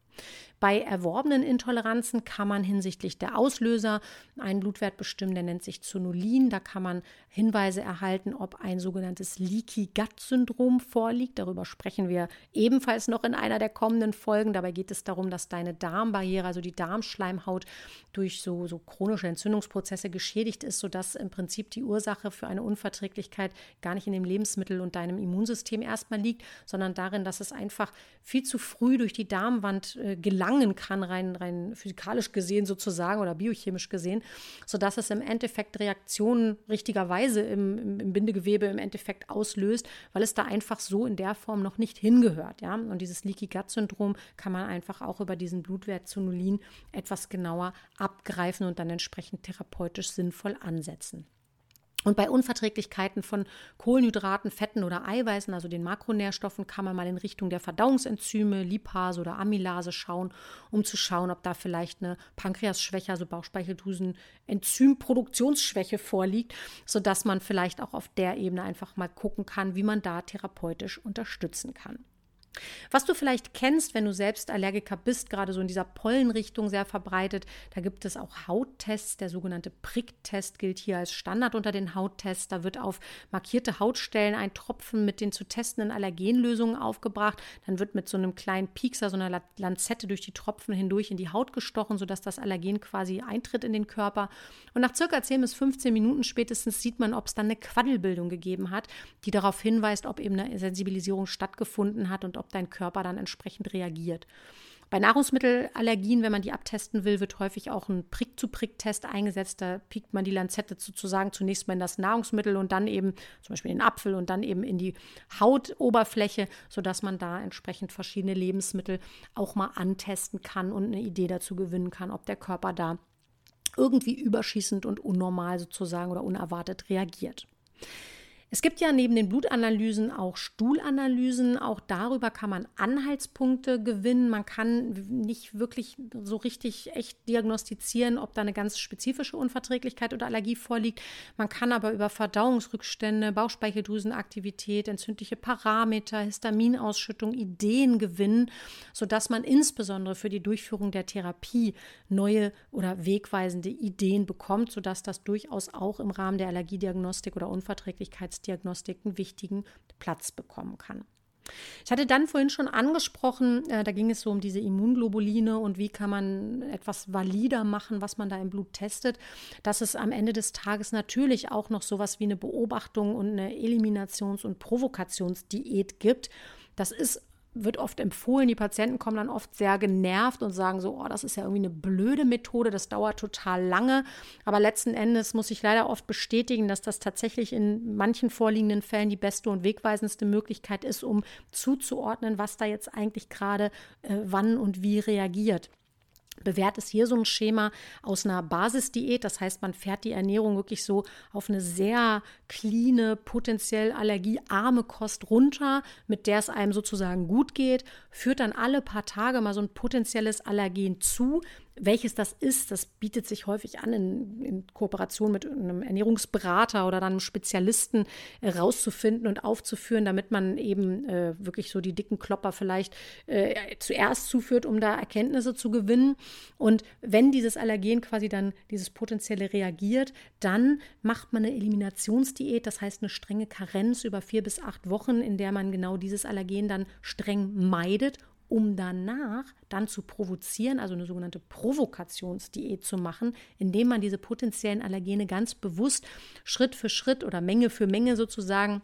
S1: Bei erworbenen Intoleranzen kann man hinsichtlich der Auslöser einen Blutwert bestimmen, der nennt sich Zonulin. Da kann man Hinweise erhalten, ob ein sogenanntes Leaky Gut Syndrom vorliegt. Darüber sprechen wir ebenfalls noch in einer der kommenden Folgen. Dabei geht es darum, dass deine Darmbarriere, also die Darmschleimhaut, durch so, so chronische Entzündungsprozesse geschädigt ist, sodass im Prinzip die Ursache für eine Unverträglichkeit gar nicht in dem Lebensmittel und deinem Immunsystem erstmal liegt, sondern darin, dass es einfach viel zu früh durch die Darmwand äh, gelangt gelangen kann, rein, rein physikalisch gesehen sozusagen oder biochemisch gesehen, sodass es im Endeffekt Reaktionen richtigerweise im, im, im Bindegewebe im Endeffekt auslöst, weil es da einfach so in der Form noch nicht hingehört. Ja? Und dieses Leaky Gut Syndrom kann man einfach auch über diesen Blutwert Zonulin etwas genauer abgreifen und dann entsprechend therapeutisch sinnvoll ansetzen. Und bei Unverträglichkeiten von Kohlenhydraten, Fetten oder Eiweißen, also den Makronährstoffen, kann man mal in Richtung der Verdauungsenzyme, Lipase oder Amylase schauen, um zu schauen, ob da vielleicht eine Pankreasschwäche, also Bauchspeicheldrüsen, Enzymproduktionsschwäche vorliegt, sodass man vielleicht auch auf der Ebene einfach mal gucken kann, wie man da therapeutisch unterstützen kann. Was du vielleicht kennst, wenn du selbst Allergiker bist, gerade so in dieser Pollenrichtung sehr verbreitet, da gibt es auch Hauttests. Der sogenannte Pricktest gilt hier als Standard unter den Hauttests. Da wird auf markierte Hautstellen ein Tropfen mit den zu testenden Allergenlösungen aufgebracht. Dann wird mit so einem kleinen Piekser, so einer Lanzette durch die Tropfen hindurch in die Haut gestochen, sodass das Allergen quasi eintritt in den Körper. Und nach circa 10 bis 15 Minuten spätestens sieht man, ob es dann eine Quaddelbildung gegeben hat, die darauf hinweist, ob eben eine Sensibilisierung stattgefunden hat und ob dein Körper dann entsprechend reagiert. Bei Nahrungsmittelallergien, wenn man die abtesten will, wird häufig auch ein Prick-zu-Prick-Test eingesetzt. Da piekt man die Lanzette sozusagen zunächst mal in das Nahrungsmittel und dann eben zum Beispiel in den Apfel und dann eben in die Hautoberfläche, sodass man da entsprechend verschiedene Lebensmittel auch mal antesten kann und eine Idee dazu gewinnen kann, ob der Körper da irgendwie überschießend und unnormal sozusagen oder unerwartet reagiert. Es gibt ja neben den Blutanalysen auch Stuhlanalysen. Auch darüber kann man Anhaltspunkte gewinnen. Man kann nicht wirklich so richtig echt diagnostizieren, ob da eine ganz spezifische Unverträglichkeit oder Allergie vorliegt. Man kann aber über Verdauungsrückstände, Bauchspeicheldrüsenaktivität, entzündliche Parameter, Histaminausschüttung Ideen gewinnen, sodass man insbesondere für die Durchführung der Therapie neue oder wegweisende Ideen bekommt, sodass das durchaus auch im Rahmen der Allergiediagnostik oder Unverträglichkeits Diagnostik einen wichtigen Platz bekommen kann. Ich hatte dann vorhin schon angesprochen, äh, da ging es so um diese Immunglobuline und wie kann man etwas valider machen, was man da im Blut testet, dass es am Ende des Tages natürlich auch noch sowas wie eine Beobachtung und eine Eliminations- und Provokationsdiät gibt. Das ist wird oft empfohlen. Die Patienten kommen dann oft sehr genervt und sagen so, oh, das ist ja irgendwie eine blöde Methode, das dauert total lange. Aber letzten Endes muss ich leider oft bestätigen, dass das tatsächlich in manchen vorliegenden Fällen die beste und wegweisendste Möglichkeit ist, um zuzuordnen, was da jetzt eigentlich gerade äh, wann und wie reagiert bewährt ist hier so ein Schema aus einer Basisdiät. Das heißt, man fährt die Ernährung wirklich so auf eine sehr cleane, potenziell allergiearme Kost runter, mit der es einem sozusagen gut geht, führt dann alle paar Tage mal so ein potenzielles Allergen zu, welches das ist, das bietet sich häufig an, in, in Kooperation mit einem Ernährungsberater oder dann einem Spezialisten äh, rauszufinden und aufzuführen, damit man eben äh, wirklich so die dicken Klopper vielleicht äh, zuerst zuführt, um da Erkenntnisse zu gewinnen. Und wenn dieses Allergen quasi dann dieses potenzielle reagiert, dann macht man eine Eliminationsdiät, das heißt eine strenge Karenz über vier bis acht Wochen, in der man genau dieses Allergen dann streng meidet um danach dann zu provozieren, also eine sogenannte Provokationsdiät zu machen, indem man diese potenziellen Allergene ganz bewusst Schritt für Schritt oder Menge für Menge sozusagen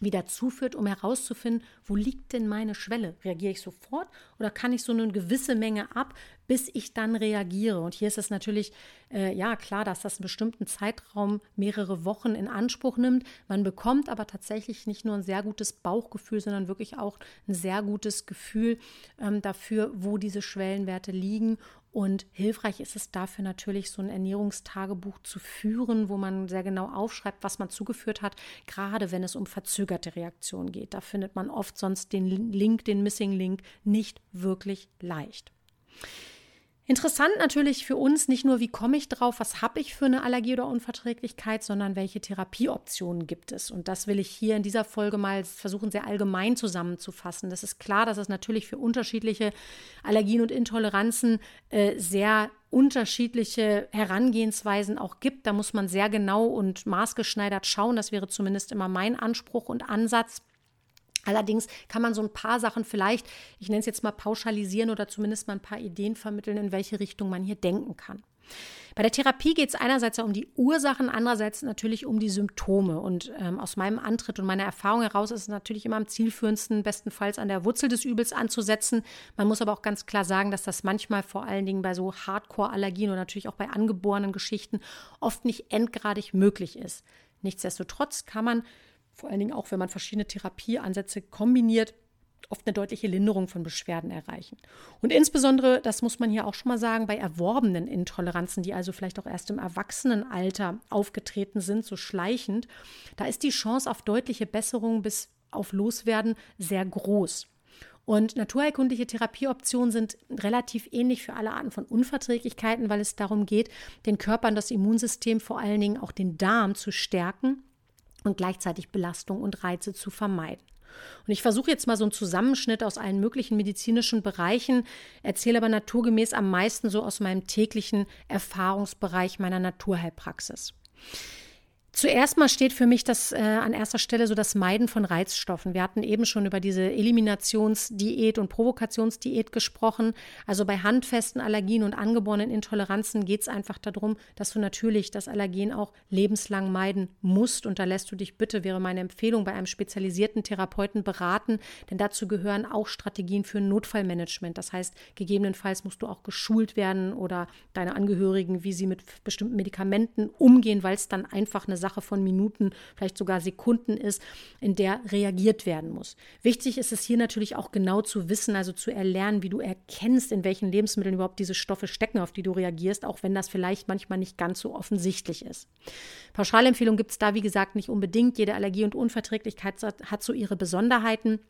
S1: wieder zuführt, um herauszufinden, wo liegt denn meine Schwelle? Reagiere ich sofort oder kann ich so eine gewisse Menge ab, bis ich dann reagiere? Und hier ist es natürlich, äh, ja klar, dass das einen bestimmten Zeitraum, mehrere Wochen in Anspruch nimmt. Man bekommt aber tatsächlich nicht nur ein sehr gutes Bauchgefühl, sondern wirklich auch ein sehr gutes Gefühl ähm, dafür, wo diese Schwellenwerte liegen und hilfreich ist es dafür natürlich, so ein Ernährungstagebuch zu führen, wo man sehr genau aufschreibt, was man zugeführt hat, gerade wenn es um verzögerte Reaktionen geht. Da findet man oft sonst den Link, den Missing Link, nicht wirklich leicht. Interessant natürlich für uns nicht nur, wie komme ich drauf, was habe ich für eine Allergie oder Unverträglichkeit, sondern welche Therapieoptionen gibt es. Und das will ich hier in dieser Folge mal versuchen, sehr allgemein zusammenzufassen. Das ist klar, dass es natürlich für unterschiedliche Allergien und Intoleranzen äh, sehr unterschiedliche Herangehensweisen auch gibt. Da muss man sehr genau und maßgeschneidert schauen. Das wäre zumindest immer mein Anspruch und Ansatz. Allerdings kann man so ein paar Sachen vielleicht, ich nenne es jetzt mal pauschalisieren oder zumindest mal ein paar Ideen vermitteln, in welche Richtung man hier denken kann. Bei der Therapie geht es einerseits ja um die Ursachen, andererseits natürlich um die Symptome. Und ähm, aus meinem Antritt und meiner Erfahrung heraus ist es natürlich immer am zielführendsten, bestenfalls an der Wurzel des Übels anzusetzen. Man muss aber auch ganz klar sagen, dass das manchmal vor allen Dingen bei so Hardcore-Allergien und natürlich auch bei angeborenen Geschichten oft nicht endgradig möglich ist. Nichtsdestotrotz kann man vor allen Dingen auch, wenn man verschiedene Therapieansätze kombiniert, oft eine deutliche Linderung von Beschwerden erreichen. Und insbesondere, das muss man hier auch schon mal sagen, bei erworbenen Intoleranzen, die also vielleicht auch erst im Erwachsenenalter aufgetreten sind, so schleichend, da ist die Chance auf deutliche Besserung bis auf Loswerden sehr groß. Und naturheilkundliche Therapieoptionen sind relativ ähnlich für alle Arten von Unverträglichkeiten, weil es darum geht, den Körper und das Immunsystem, vor allen Dingen auch den Darm zu stärken und gleichzeitig Belastung und Reize zu vermeiden. Und ich versuche jetzt mal so einen Zusammenschnitt aus allen möglichen medizinischen Bereichen, erzähle aber naturgemäß am meisten so aus meinem täglichen Erfahrungsbereich meiner Naturheilpraxis. Zuerst mal steht für mich das äh, an erster Stelle so das Meiden von Reizstoffen. Wir hatten eben schon über diese Eliminationsdiät und Provokationsdiät gesprochen. Also bei handfesten Allergien und angeborenen Intoleranzen geht es einfach darum, dass du natürlich das Allergen auch lebenslang meiden musst. Und da lässt du dich bitte, wäre meine Empfehlung, bei einem spezialisierten Therapeuten beraten, denn dazu gehören auch Strategien für Notfallmanagement. Das heißt, gegebenenfalls musst du auch geschult werden oder deine Angehörigen, wie sie mit bestimmten Medikamenten umgehen, weil es dann einfach eine Sache von Minuten, vielleicht sogar Sekunden ist, in der reagiert werden muss. Wichtig ist es hier natürlich auch genau zu wissen, also zu erlernen, wie du erkennst, in welchen Lebensmitteln überhaupt diese Stoffe stecken, auf die du reagierst, auch wenn das vielleicht manchmal nicht ganz so offensichtlich ist. Pauschalempfehlung gibt es da, wie gesagt, nicht unbedingt. Jede Allergie und Unverträglichkeit hat so ihre Besonderheiten.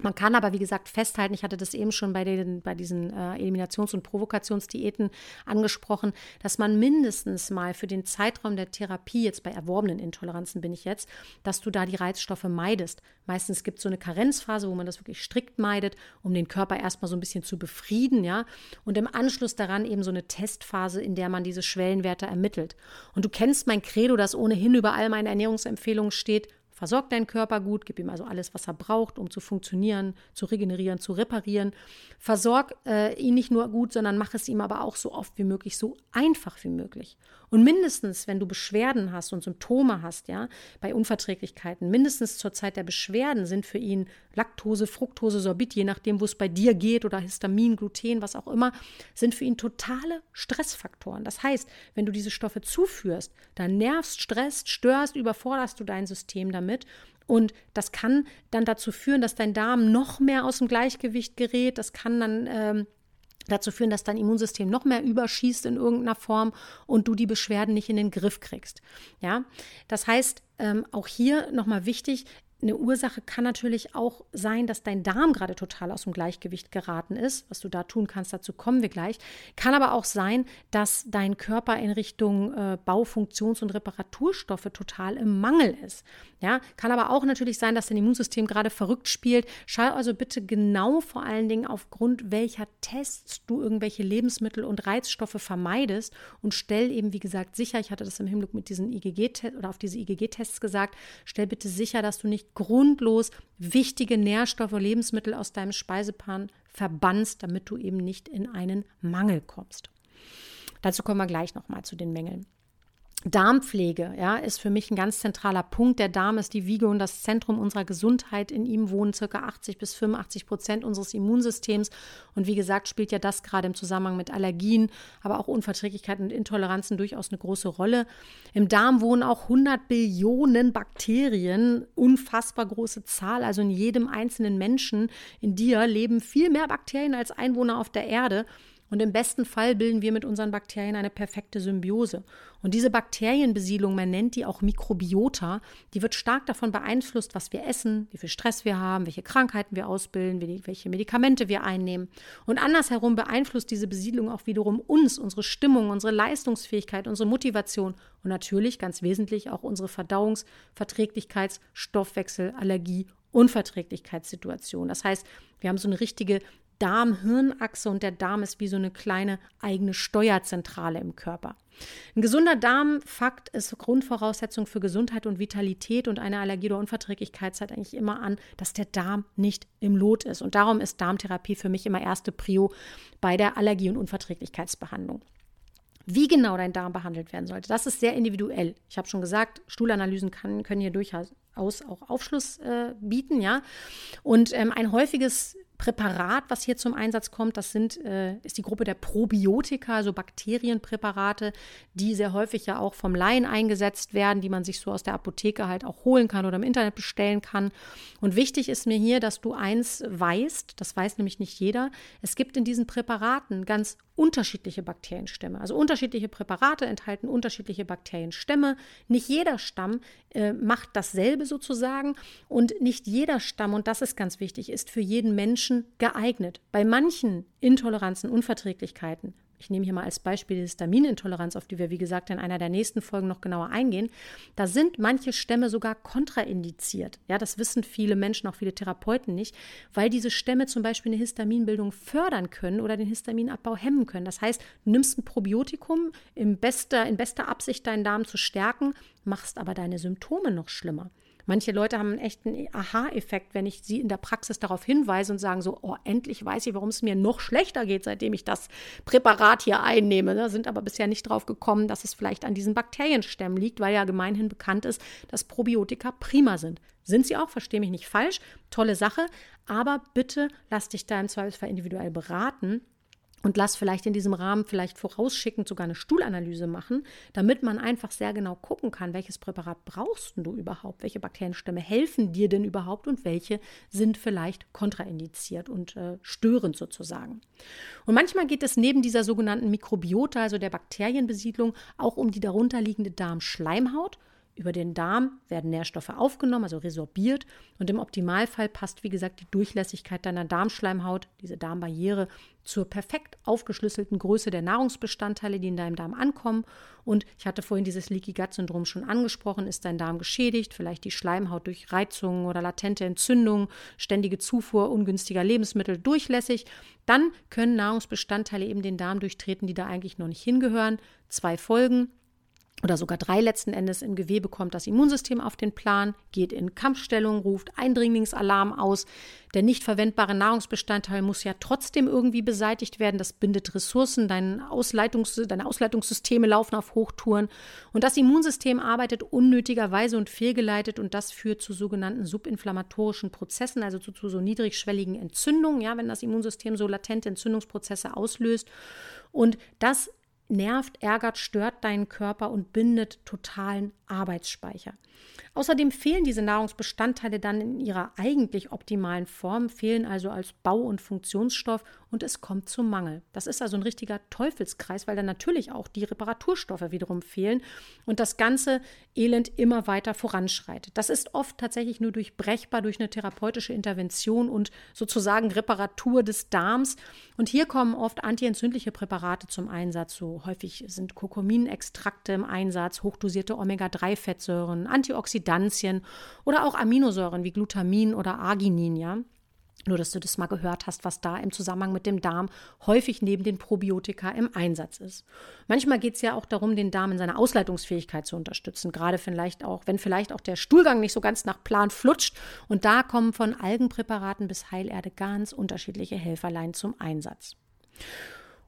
S1: Man kann aber, wie gesagt, festhalten, ich hatte das eben schon bei, den, bei diesen äh, Eliminations- und Provokationsdiäten angesprochen, dass man mindestens mal für den Zeitraum der Therapie, jetzt bei erworbenen Intoleranzen bin ich jetzt, dass du da die Reizstoffe meidest. Meistens gibt es so eine Karenzphase, wo man das wirklich strikt meidet, um den Körper erstmal so ein bisschen zu befrieden, ja. Und im Anschluss daran eben so eine Testphase, in der man diese Schwellenwerte ermittelt. Und du kennst mein Credo, das ohnehin über all meine Ernährungsempfehlungen steht, Versorg deinen Körper gut, gib ihm also alles, was er braucht, um zu funktionieren, zu regenerieren, zu reparieren. Versorg äh, ihn nicht nur gut, sondern mach es ihm aber auch so oft wie möglich, so einfach wie möglich. Und mindestens, wenn du Beschwerden hast und Symptome hast, ja, bei Unverträglichkeiten, mindestens zur Zeit der Beschwerden sind für ihn Laktose, Fructose, Sorbit, je nachdem, wo es bei dir geht, oder Histamin, Gluten, was auch immer, sind für ihn totale Stressfaktoren. Das heißt, wenn du diese Stoffe zuführst, dann nervst, stresst, störst, überforderst du dein System damit und das kann dann dazu führen, dass dein Darm noch mehr aus dem Gleichgewicht gerät. Das kann dann ähm, dazu führen, dass dein Immunsystem noch mehr überschießt in irgendeiner Form und du die Beschwerden nicht in den Griff kriegst. Ja, das heißt, ähm, auch hier nochmal wichtig, eine Ursache kann natürlich auch sein, dass dein Darm gerade total aus dem Gleichgewicht geraten ist. Was du da tun kannst, dazu kommen wir gleich. Kann aber auch sein, dass dein Körper in Richtung äh, Baufunktions- und Reparaturstoffe total im Mangel ist. Ja, kann aber auch natürlich sein, dass dein Immunsystem gerade verrückt spielt. Schau also bitte genau vor allen Dingen aufgrund welcher Tests du irgendwelche Lebensmittel und Reizstoffe vermeidest und stell eben, wie gesagt, sicher, ich hatte das im Hinblick mit diesen IgG-Tests oder auf diese IgG-Tests gesagt, stell bitte sicher, dass du nicht grundlos wichtige Nährstoffe, Lebensmittel aus deinem Speiseplan verbannst, damit du eben nicht in einen Mangel kommst. Dazu kommen wir gleich nochmal zu den Mängeln. Darmpflege, ja, ist für mich ein ganz zentraler Punkt. Der Darm ist die Wiege und das Zentrum unserer Gesundheit. In ihm wohnen circa 80 bis 85 Prozent unseres Immunsystems. Und wie gesagt, spielt ja das gerade im Zusammenhang mit Allergien, aber auch Unverträglichkeiten und Intoleranzen durchaus eine große Rolle. Im Darm wohnen auch 100 Billionen Bakterien, unfassbar große Zahl. Also in jedem einzelnen Menschen in dir leben viel mehr Bakterien als Einwohner auf der Erde. Und im besten Fall bilden wir mit unseren Bakterien eine perfekte Symbiose. Und diese Bakterienbesiedlung, man nennt die auch Mikrobiota, die wird stark davon beeinflusst, was wir essen, wie viel Stress wir haben, welche Krankheiten wir ausbilden, welche Medikamente wir einnehmen. Und andersherum beeinflusst diese Besiedlung auch wiederum uns, unsere Stimmung, unsere Leistungsfähigkeit, unsere Motivation und natürlich ganz wesentlich auch unsere Verdauungs-, Verträglichkeits-, Stoffwechsel-, Allergie- Unverträglichkeitssituation. Das heißt, wir haben so eine richtige Darm-Hirnachse und der Darm ist wie so eine kleine eigene Steuerzentrale im Körper. Ein gesunder Darmfakt ist Grundvoraussetzung für Gesundheit und Vitalität und eine Allergie oder Unverträglichkeit zeigt eigentlich immer an, dass der Darm nicht im Lot ist. Und darum ist Darmtherapie für mich immer erste Prio bei der Allergie- und Unverträglichkeitsbehandlung. Wie genau dein Darm behandelt werden sollte, das ist sehr individuell. Ich habe schon gesagt, Stuhlanalysen kann, können hier durchaus auch Aufschluss äh, bieten, ja. Und ähm, ein häufiges Präparat, was hier zum Einsatz kommt, das sind, äh, ist die Gruppe der Probiotika, also Bakterienpräparate, die sehr häufig ja auch vom Laien eingesetzt werden, die man sich so aus der Apotheke halt auch holen kann oder im Internet bestellen kann. Und wichtig ist mir hier, dass du eins weißt, das weiß nämlich nicht jeder, es gibt in diesen Präparaten ganz unterschiedliche Bakterienstämme. Also unterschiedliche Präparate enthalten unterschiedliche Bakterienstämme. Nicht jeder Stamm äh, macht dasselbe sozusagen und nicht jeder Stamm, und das ist ganz wichtig, ist für jeden Menschen geeignet. Bei manchen Intoleranzen, Unverträglichkeiten ich nehme hier mal als Beispiel die Histaminintoleranz, auf die wir, wie gesagt, in einer der nächsten Folgen noch genauer eingehen. Da sind manche Stämme sogar kontraindiziert. Ja, das wissen viele Menschen, auch viele Therapeuten nicht, weil diese Stämme zum Beispiel eine Histaminbildung fördern können oder den Histaminabbau hemmen können. Das heißt, du nimmst ein Probiotikum in bester, in bester Absicht, deinen Darm zu stärken, machst aber deine Symptome noch schlimmer. Manche Leute haben einen echten Aha-Effekt, wenn ich sie in der Praxis darauf hinweise und sagen so, oh, endlich weiß ich, warum es mir noch schlechter geht, seitdem ich das Präparat hier einnehme. Da sind aber bisher nicht drauf gekommen, dass es vielleicht an diesen Bakterienstämmen liegt, weil ja gemeinhin bekannt ist, dass Probiotika prima sind. Sind sie auch, verstehe mich nicht falsch, tolle Sache, aber bitte lass dich da im Zweifelsfall individuell beraten und lass vielleicht in diesem Rahmen vielleicht vorausschickend sogar eine Stuhlanalyse machen, damit man einfach sehr genau gucken kann, welches Präparat brauchst du überhaupt, welche Bakterienstämme helfen dir denn überhaupt und welche sind vielleicht kontraindiziert und äh, störend sozusagen. Und manchmal geht es neben dieser sogenannten Mikrobiota, also der Bakterienbesiedlung, auch um die darunterliegende Darmschleimhaut über den Darm werden Nährstoffe aufgenommen, also resorbiert. Und im Optimalfall passt, wie gesagt, die Durchlässigkeit deiner Darmschleimhaut, diese Darmbarriere, zur perfekt aufgeschlüsselten Größe der Nahrungsbestandteile, die in deinem Darm ankommen. Und ich hatte vorhin dieses Leaky Gut Syndrom schon angesprochen. Ist dein Darm geschädigt, vielleicht die Schleimhaut durch Reizungen oder latente Entzündungen, ständige Zufuhr ungünstiger Lebensmittel durchlässig, dann können Nahrungsbestandteile eben den Darm durchtreten, die da eigentlich noch nicht hingehören. Zwei Folgen oder sogar drei letzten Endes im Gewebe kommt das Immunsystem auf den Plan, geht in Kampfstellung, ruft Eindringlingsalarm aus. Der nicht verwendbare Nahrungsbestandteil muss ja trotzdem irgendwie beseitigt werden. Das bindet Ressourcen, dein Ausleitungs deine Ausleitungssysteme laufen auf Hochtouren. Und das Immunsystem arbeitet unnötigerweise und fehlgeleitet und das führt zu sogenannten subinflammatorischen Prozessen, also zu, zu so niedrigschwelligen Entzündungen, ja, wenn das Immunsystem so latente Entzündungsprozesse auslöst. Und das nervt, ärgert, stört deinen Körper und bindet totalen Arbeitsspeicher. Außerdem fehlen diese Nahrungsbestandteile dann in ihrer eigentlich optimalen Form, fehlen also als Bau- und Funktionsstoff und es kommt zum Mangel. Das ist also ein richtiger Teufelskreis, weil dann natürlich auch die Reparaturstoffe wiederum fehlen und das ganze Elend immer weiter voranschreitet. Das ist oft tatsächlich nur durchbrechbar durch eine therapeutische Intervention und sozusagen Reparatur des Darms. Und hier kommen oft antientzündliche Präparate zum Einsatz. So häufig sind Kurkuminextrakte im Einsatz, hochdosierte Omega-3-Fettsäuren, Antioxidantien oder auch Aminosäuren wie Glutamin oder Arginin, ja. Nur, dass du das mal gehört hast, was da im Zusammenhang mit dem Darm häufig neben den Probiotika im Einsatz ist. Manchmal geht es ja auch darum, den Darm in seiner Ausleitungsfähigkeit zu unterstützen, gerade vielleicht auch, wenn vielleicht auch der Stuhlgang nicht so ganz nach Plan flutscht. Und da kommen von Algenpräparaten bis Heilerde ganz unterschiedliche Helferlein zum Einsatz.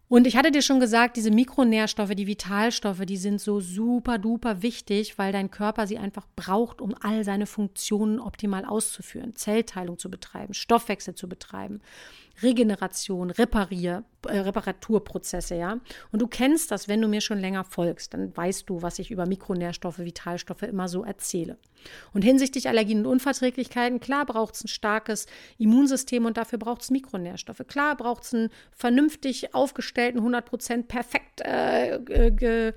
S1: Und ich hatte dir schon gesagt, diese Mikronährstoffe, die Vitalstoffe, die sind so super duper wichtig, weil dein Körper sie einfach braucht, um all seine Funktionen optimal auszuführen, Zellteilung zu betreiben, Stoffwechsel zu betreiben. Regeneration, Reparier, äh, Reparaturprozesse, ja. Und du kennst das, wenn du mir schon länger folgst, dann weißt du, was ich über Mikronährstoffe, Vitalstoffe immer so erzähle. Und hinsichtlich Allergien und Unverträglichkeiten, klar braucht es ein starkes Immunsystem und dafür braucht es Mikronährstoffe. Klar braucht es einen vernünftig aufgestellten, 100% perfekt äh, ge,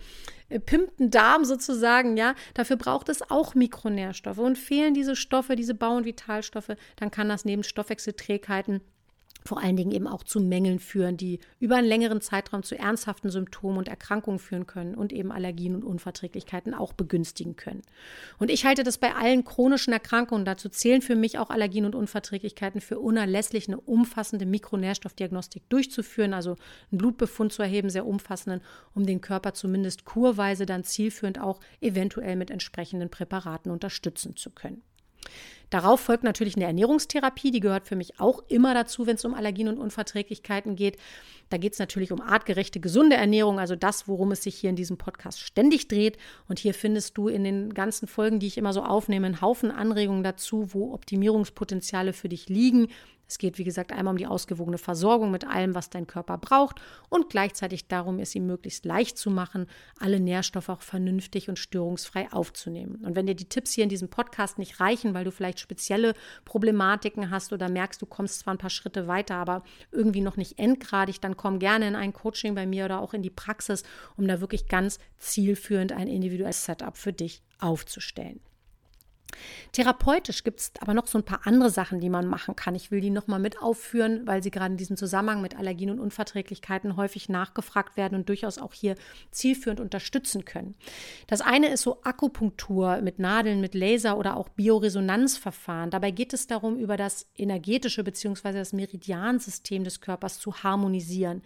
S1: pimpten Darm sozusagen, ja, dafür braucht es auch Mikronährstoffe. Und fehlen diese Stoffe, diese Bau- und Vitalstoffe, dann kann das neben Stoffwechselträgheiten vor allen Dingen eben auch zu Mängeln führen, die über einen längeren Zeitraum zu ernsthaften Symptomen und Erkrankungen führen können und eben Allergien und Unverträglichkeiten auch begünstigen können. Und ich halte das bei allen chronischen Erkrankungen, dazu zählen für mich auch Allergien und Unverträglichkeiten, für unerlässlich, eine umfassende Mikronährstoffdiagnostik durchzuführen, also einen Blutbefund zu erheben, sehr umfassenden, um den Körper zumindest kurweise dann zielführend auch eventuell mit entsprechenden Präparaten unterstützen zu können. Darauf folgt natürlich eine Ernährungstherapie, die gehört für mich auch immer dazu, wenn es um Allergien und Unverträglichkeiten geht. Da geht es natürlich um artgerechte, gesunde Ernährung, also das, worum es sich hier in diesem Podcast ständig dreht. Und hier findest du in den ganzen Folgen, die ich immer so aufnehme, einen Haufen Anregungen dazu, wo Optimierungspotenziale für dich liegen. Es geht, wie gesagt, einmal um die ausgewogene Versorgung mit allem, was dein Körper braucht und gleichzeitig darum, es ihm möglichst leicht zu machen, alle Nährstoffe auch vernünftig und störungsfrei aufzunehmen. Und wenn dir die Tipps hier in diesem Podcast nicht reichen, weil du vielleicht spezielle Problematiken hast oder merkst, du kommst zwar ein paar Schritte weiter, aber irgendwie noch nicht endgradig, dann komm gerne in ein Coaching bei mir oder auch in die Praxis, um da wirklich ganz zielführend ein individuelles Setup für dich aufzustellen. Therapeutisch gibt es aber noch so ein paar andere Sachen, die man machen kann. Ich will die nochmal mit aufführen, weil sie gerade in diesem Zusammenhang mit Allergien und Unverträglichkeiten häufig nachgefragt werden und durchaus auch hier zielführend unterstützen können. Das eine ist so Akupunktur mit Nadeln, mit Laser oder auch Bioresonanzverfahren. Dabei geht es darum, über das energetische bzw. das Meridiansystem des Körpers zu harmonisieren.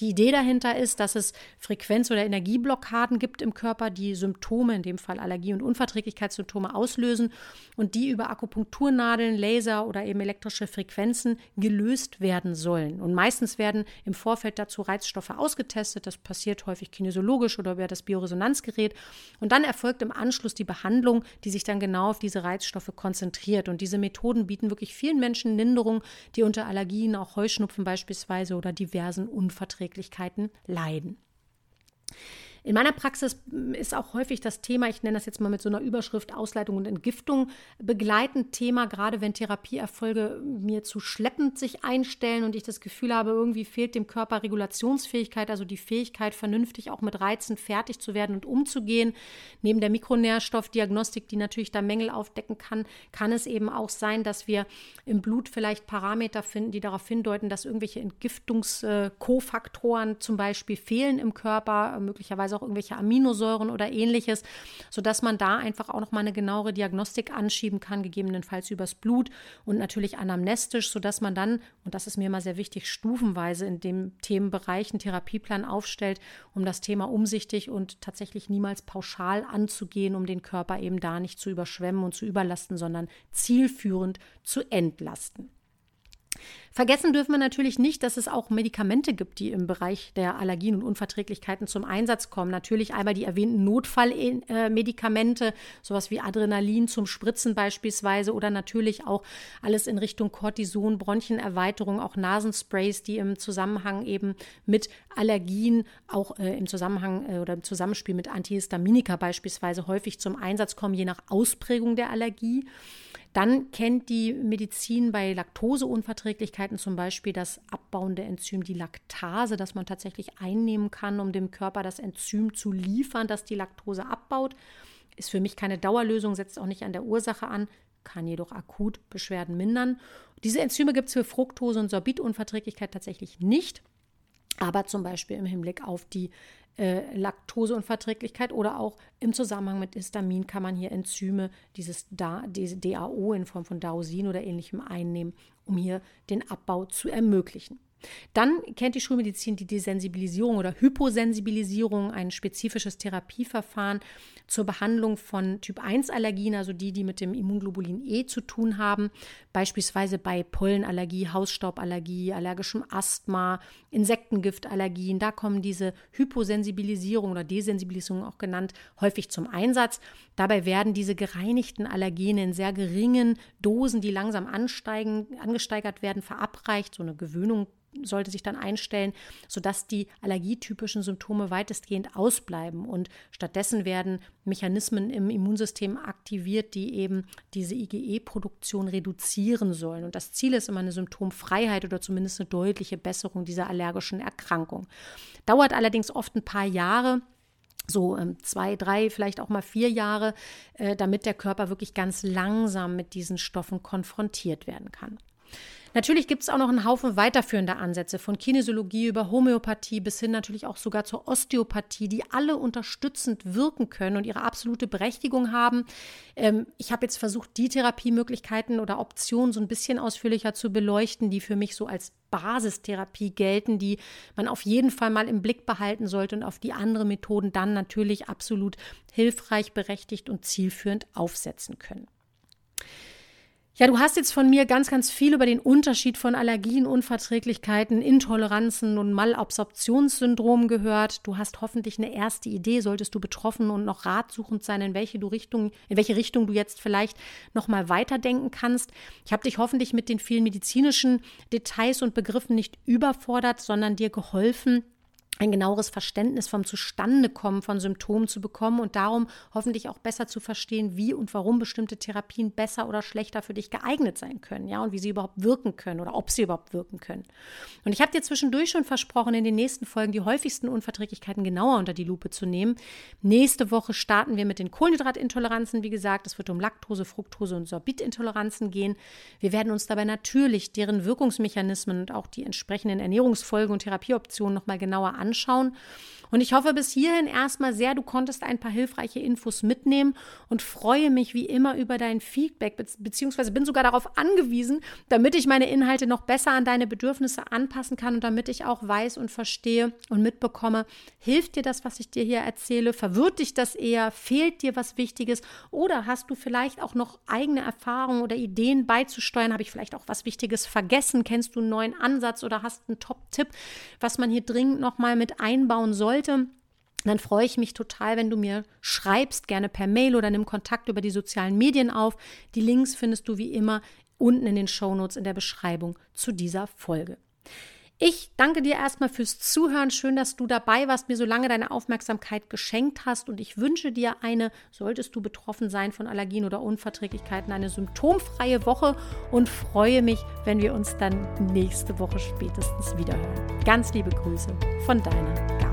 S1: Die Idee dahinter ist, dass es Frequenz- oder Energieblockaden gibt im Körper, die Symptome, in dem Fall Allergie- und Unverträglichkeitssymptome auslösen und die über Akupunkturnadeln, Laser oder eben elektrische Frequenzen gelöst werden sollen. Und meistens werden im Vorfeld dazu Reizstoffe ausgetestet. Das passiert häufig kinesiologisch oder über das Bioresonanzgerät. Und dann erfolgt im Anschluss die Behandlung, die sich dann genau auf diese Reizstoffe konzentriert. Und diese Methoden bieten wirklich vielen Menschen Linderung, die unter Allergien, auch Heuschnupfen beispielsweise oder diversen Unverträglichkeiten leiden. In meiner Praxis ist auch häufig das Thema, ich nenne das jetzt mal mit so einer Überschrift Ausleitung und Entgiftung, begleitend Thema, gerade wenn Therapieerfolge mir zu schleppend sich einstellen und ich das Gefühl habe, irgendwie fehlt dem Körper Regulationsfähigkeit, also die Fähigkeit, vernünftig auch mit Reizen fertig zu werden und umzugehen. Neben der Mikronährstoffdiagnostik, die natürlich da Mängel aufdecken kann, kann es eben auch sein, dass wir im Blut vielleicht Parameter finden, die darauf hindeuten, dass irgendwelche Entgiftungskofaktoren zum Beispiel fehlen im Körper, möglicherweise auch irgendwelche Aminosäuren oder ähnliches, sodass man da einfach auch nochmal eine genauere Diagnostik anschieben kann, gegebenenfalls übers Blut und natürlich anamnestisch, sodass man dann, und das ist mir immer sehr wichtig, stufenweise in dem Themenbereich einen Therapieplan aufstellt, um das Thema umsichtig und tatsächlich niemals pauschal anzugehen, um den Körper eben da nicht zu überschwemmen und zu überlasten, sondern zielführend zu entlasten. Vergessen dürfen wir natürlich nicht, dass es auch Medikamente gibt, die im Bereich der Allergien und Unverträglichkeiten zum Einsatz kommen. Natürlich einmal die erwähnten Notfallmedikamente, sowas wie Adrenalin zum Spritzen beispielsweise oder natürlich auch alles in Richtung Cortison, Bronchenerweiterung, auch Nasensprays, die im Zusammenhang eben mit Allergien, auch äh, im Zusammenhang äh, oder im Zusammenspiel mit Antihistaminika beispielsweise häufig zum Einsatz kommen, je nach Ausprägung der Allergie. Dann kennt die Medizin bei Laktoseunverträglichkeiten zum Beispiel das abbauende Enzym, die Laktase, das man tatsächlich einnehmen kann, um dem Körper das Enzym zu liefern, das die Laktose abbaut. Ist für mich keine Dauerlösung, setzt auch nicht an der Ursache an, kann jedoch akut Beschwerden mindern. Diese Enzyme gibt es für Fructose- und Sorbitunverträglichkeit tatsächlich nicht, aber zum Beispiel im Hinblick auf die äh, Laktoseunverträglichkeit oder auch im Zusammenhang mit Histamin kann man hier Enzyme, dieses da, diese DAO in Form von Dausin oder ähnlichem einnehmen, um hier den Abbau zu ermöglichen. Dann kennt die Schulmedizin die Desensibilisierung oder Hyposensibilisierung, ein spezifisches Therapieverfahren zur Behandlung von Typ-1-Allergien, also die, die mit dem Immunglobulin E zu tun haben, beispielsweise bei Pollenallergie, Hausstauballergie, allergischem Asthma, Insektengiftallergien. Da kommen diese Hyposensibilisierung oder Desensibilisierung auch genannt häufig zum Einsatz. Dabei werden diese gereinigten Allergene in sehr geringen Dosen, die langsam ansteigen, angesteigert werden, verabreicht. So eine Gewöhnung sollte sich dann einstellen, sodass die allergietypischen Symptome weitestgehend ausbleiben und stattdessen werden Mechanismen im Immunsystem aktiviert, die eben diese IgE-Produktion reduzieren sollen. Und das Ziel ist immer eine Symptomfreiheit oder zumindest eine deutliche Besserung dieser allergischen Erkrankung. Dauert allerdings oft ein paar Jahre so ähm, zwei, drei, vielleicht auch mal vier Jahre, äh, damit der Körper wirklich ganz langsam mit diesen Stoffen konfrontiert werden kann. Natürlich gibt es auch noch einen Haufen weiterführender Ansätze von Kinesiologie über Homöopathie bis hin natürlich auch sogar zur Osteopathie, die alle unterstützend wirken können und ihre absolute Berechtigung haben. Ähm, ich habe jetzt versucht, die Therapiemöglichkeiten oder Optionen so ein bisschen ausführlicher zu beleuchten, die für mich so als Basistherapie gelten, die man auf jeden Fall mal im Blick behalten sollte und auf die anderen Methoden dann natürlich absolut hilfreich, berechtigt und zielführend aufsetzen können. Ja, du hast jetzt von mir ganz, ganz viel über den Unterschied von Allergien, Unverträglichkeiten, Intoleranzen und Malabsorptionssyndrom gehört. Du hast hoffentlich eine erste Idee, solltest du betroffen und noch ratsuchend sein, in welche du Richtung, in welche Richtung du jetzt vielleicht noch mal weiterdenken kannst. Ich habe dich hoffentlich mit den vielen medizinischen Details und Begriffen nicht überfordert, sondern dir geholfen, ein genaueres Verständnis vom Zustandekommen von Symptomen zu bekommen und darum hoffentlich auch besser zu verstehen, wie und warum bestimmte Therapien besser oder schlechter für dich geeignet sein können, ja, und wie sie überhaupt wirken können oder ob sie überhaupt wirken können. Und ich habe dir zwischendurch schon versprochen, in den nächsten Folgen die häufigsten Unverträglichkeiten genauer unter die Lupe zu nehmen. Nächste Woche starten wir mit den Kohlenhydratintoleranzen, wie gesagt, es wird um Laktose, Fructose und Sorbitintoleranzen gehen. Wir werden uns dabei natürlich deren Wirkungsmechanismen und auch die entsprechenden Ernährungsfolgen und Therapieoptionen nochmal genauer anschauen anschauen. Und ich hoffe bis hierhin erstmal sehr, du konntest ein paar hilfreiche Infos mitnehmen und freue mich wie immer über dein Feedback, beziehungsweise bin sogar darauf angewiesen, damit ich meine Inhalte noch besser an deine Bedürfnisse anpassen kann und damit ich auch weiß und verstehe und mitbekomme, hilft dir das, was ich dir hier erzähle? Verwirrt dich das eher? Fehlt dir was Wichtiges? Oder hast du vielleicht auch noch eigene Erfahrungen oder Ideen beizusteuern? Habe ich vielleicht auch was Wichtiges vergessen? Kennst du einen neuen Ansatz oder hast einen Top-Tipp, was man hier dringend nochmal mit einbauen soll? sollte, dann freue ich mich total, wenn du mir schreibst, gerne per Mail oder nimm Kontakt über die sozialen Medien auf. Die Links findest du wie immer unten in den Shownotes in der Beschreibung zu dieser Folge. Ich danke dir erstmal fürs Zuhören. Schön, dass du dabei warst, mir so lange deine Aufmerksamkeit geschenkt hast. Und ich wünsche dir eine, solltest du betroffen sein von Allergien oder Unverträglichkeiten, eine symptomfreie Woche und freue mich, wenn wir uns dann nächste Woche spätestens wiederhören. Ganz liebe Grüße von deiner Gabi.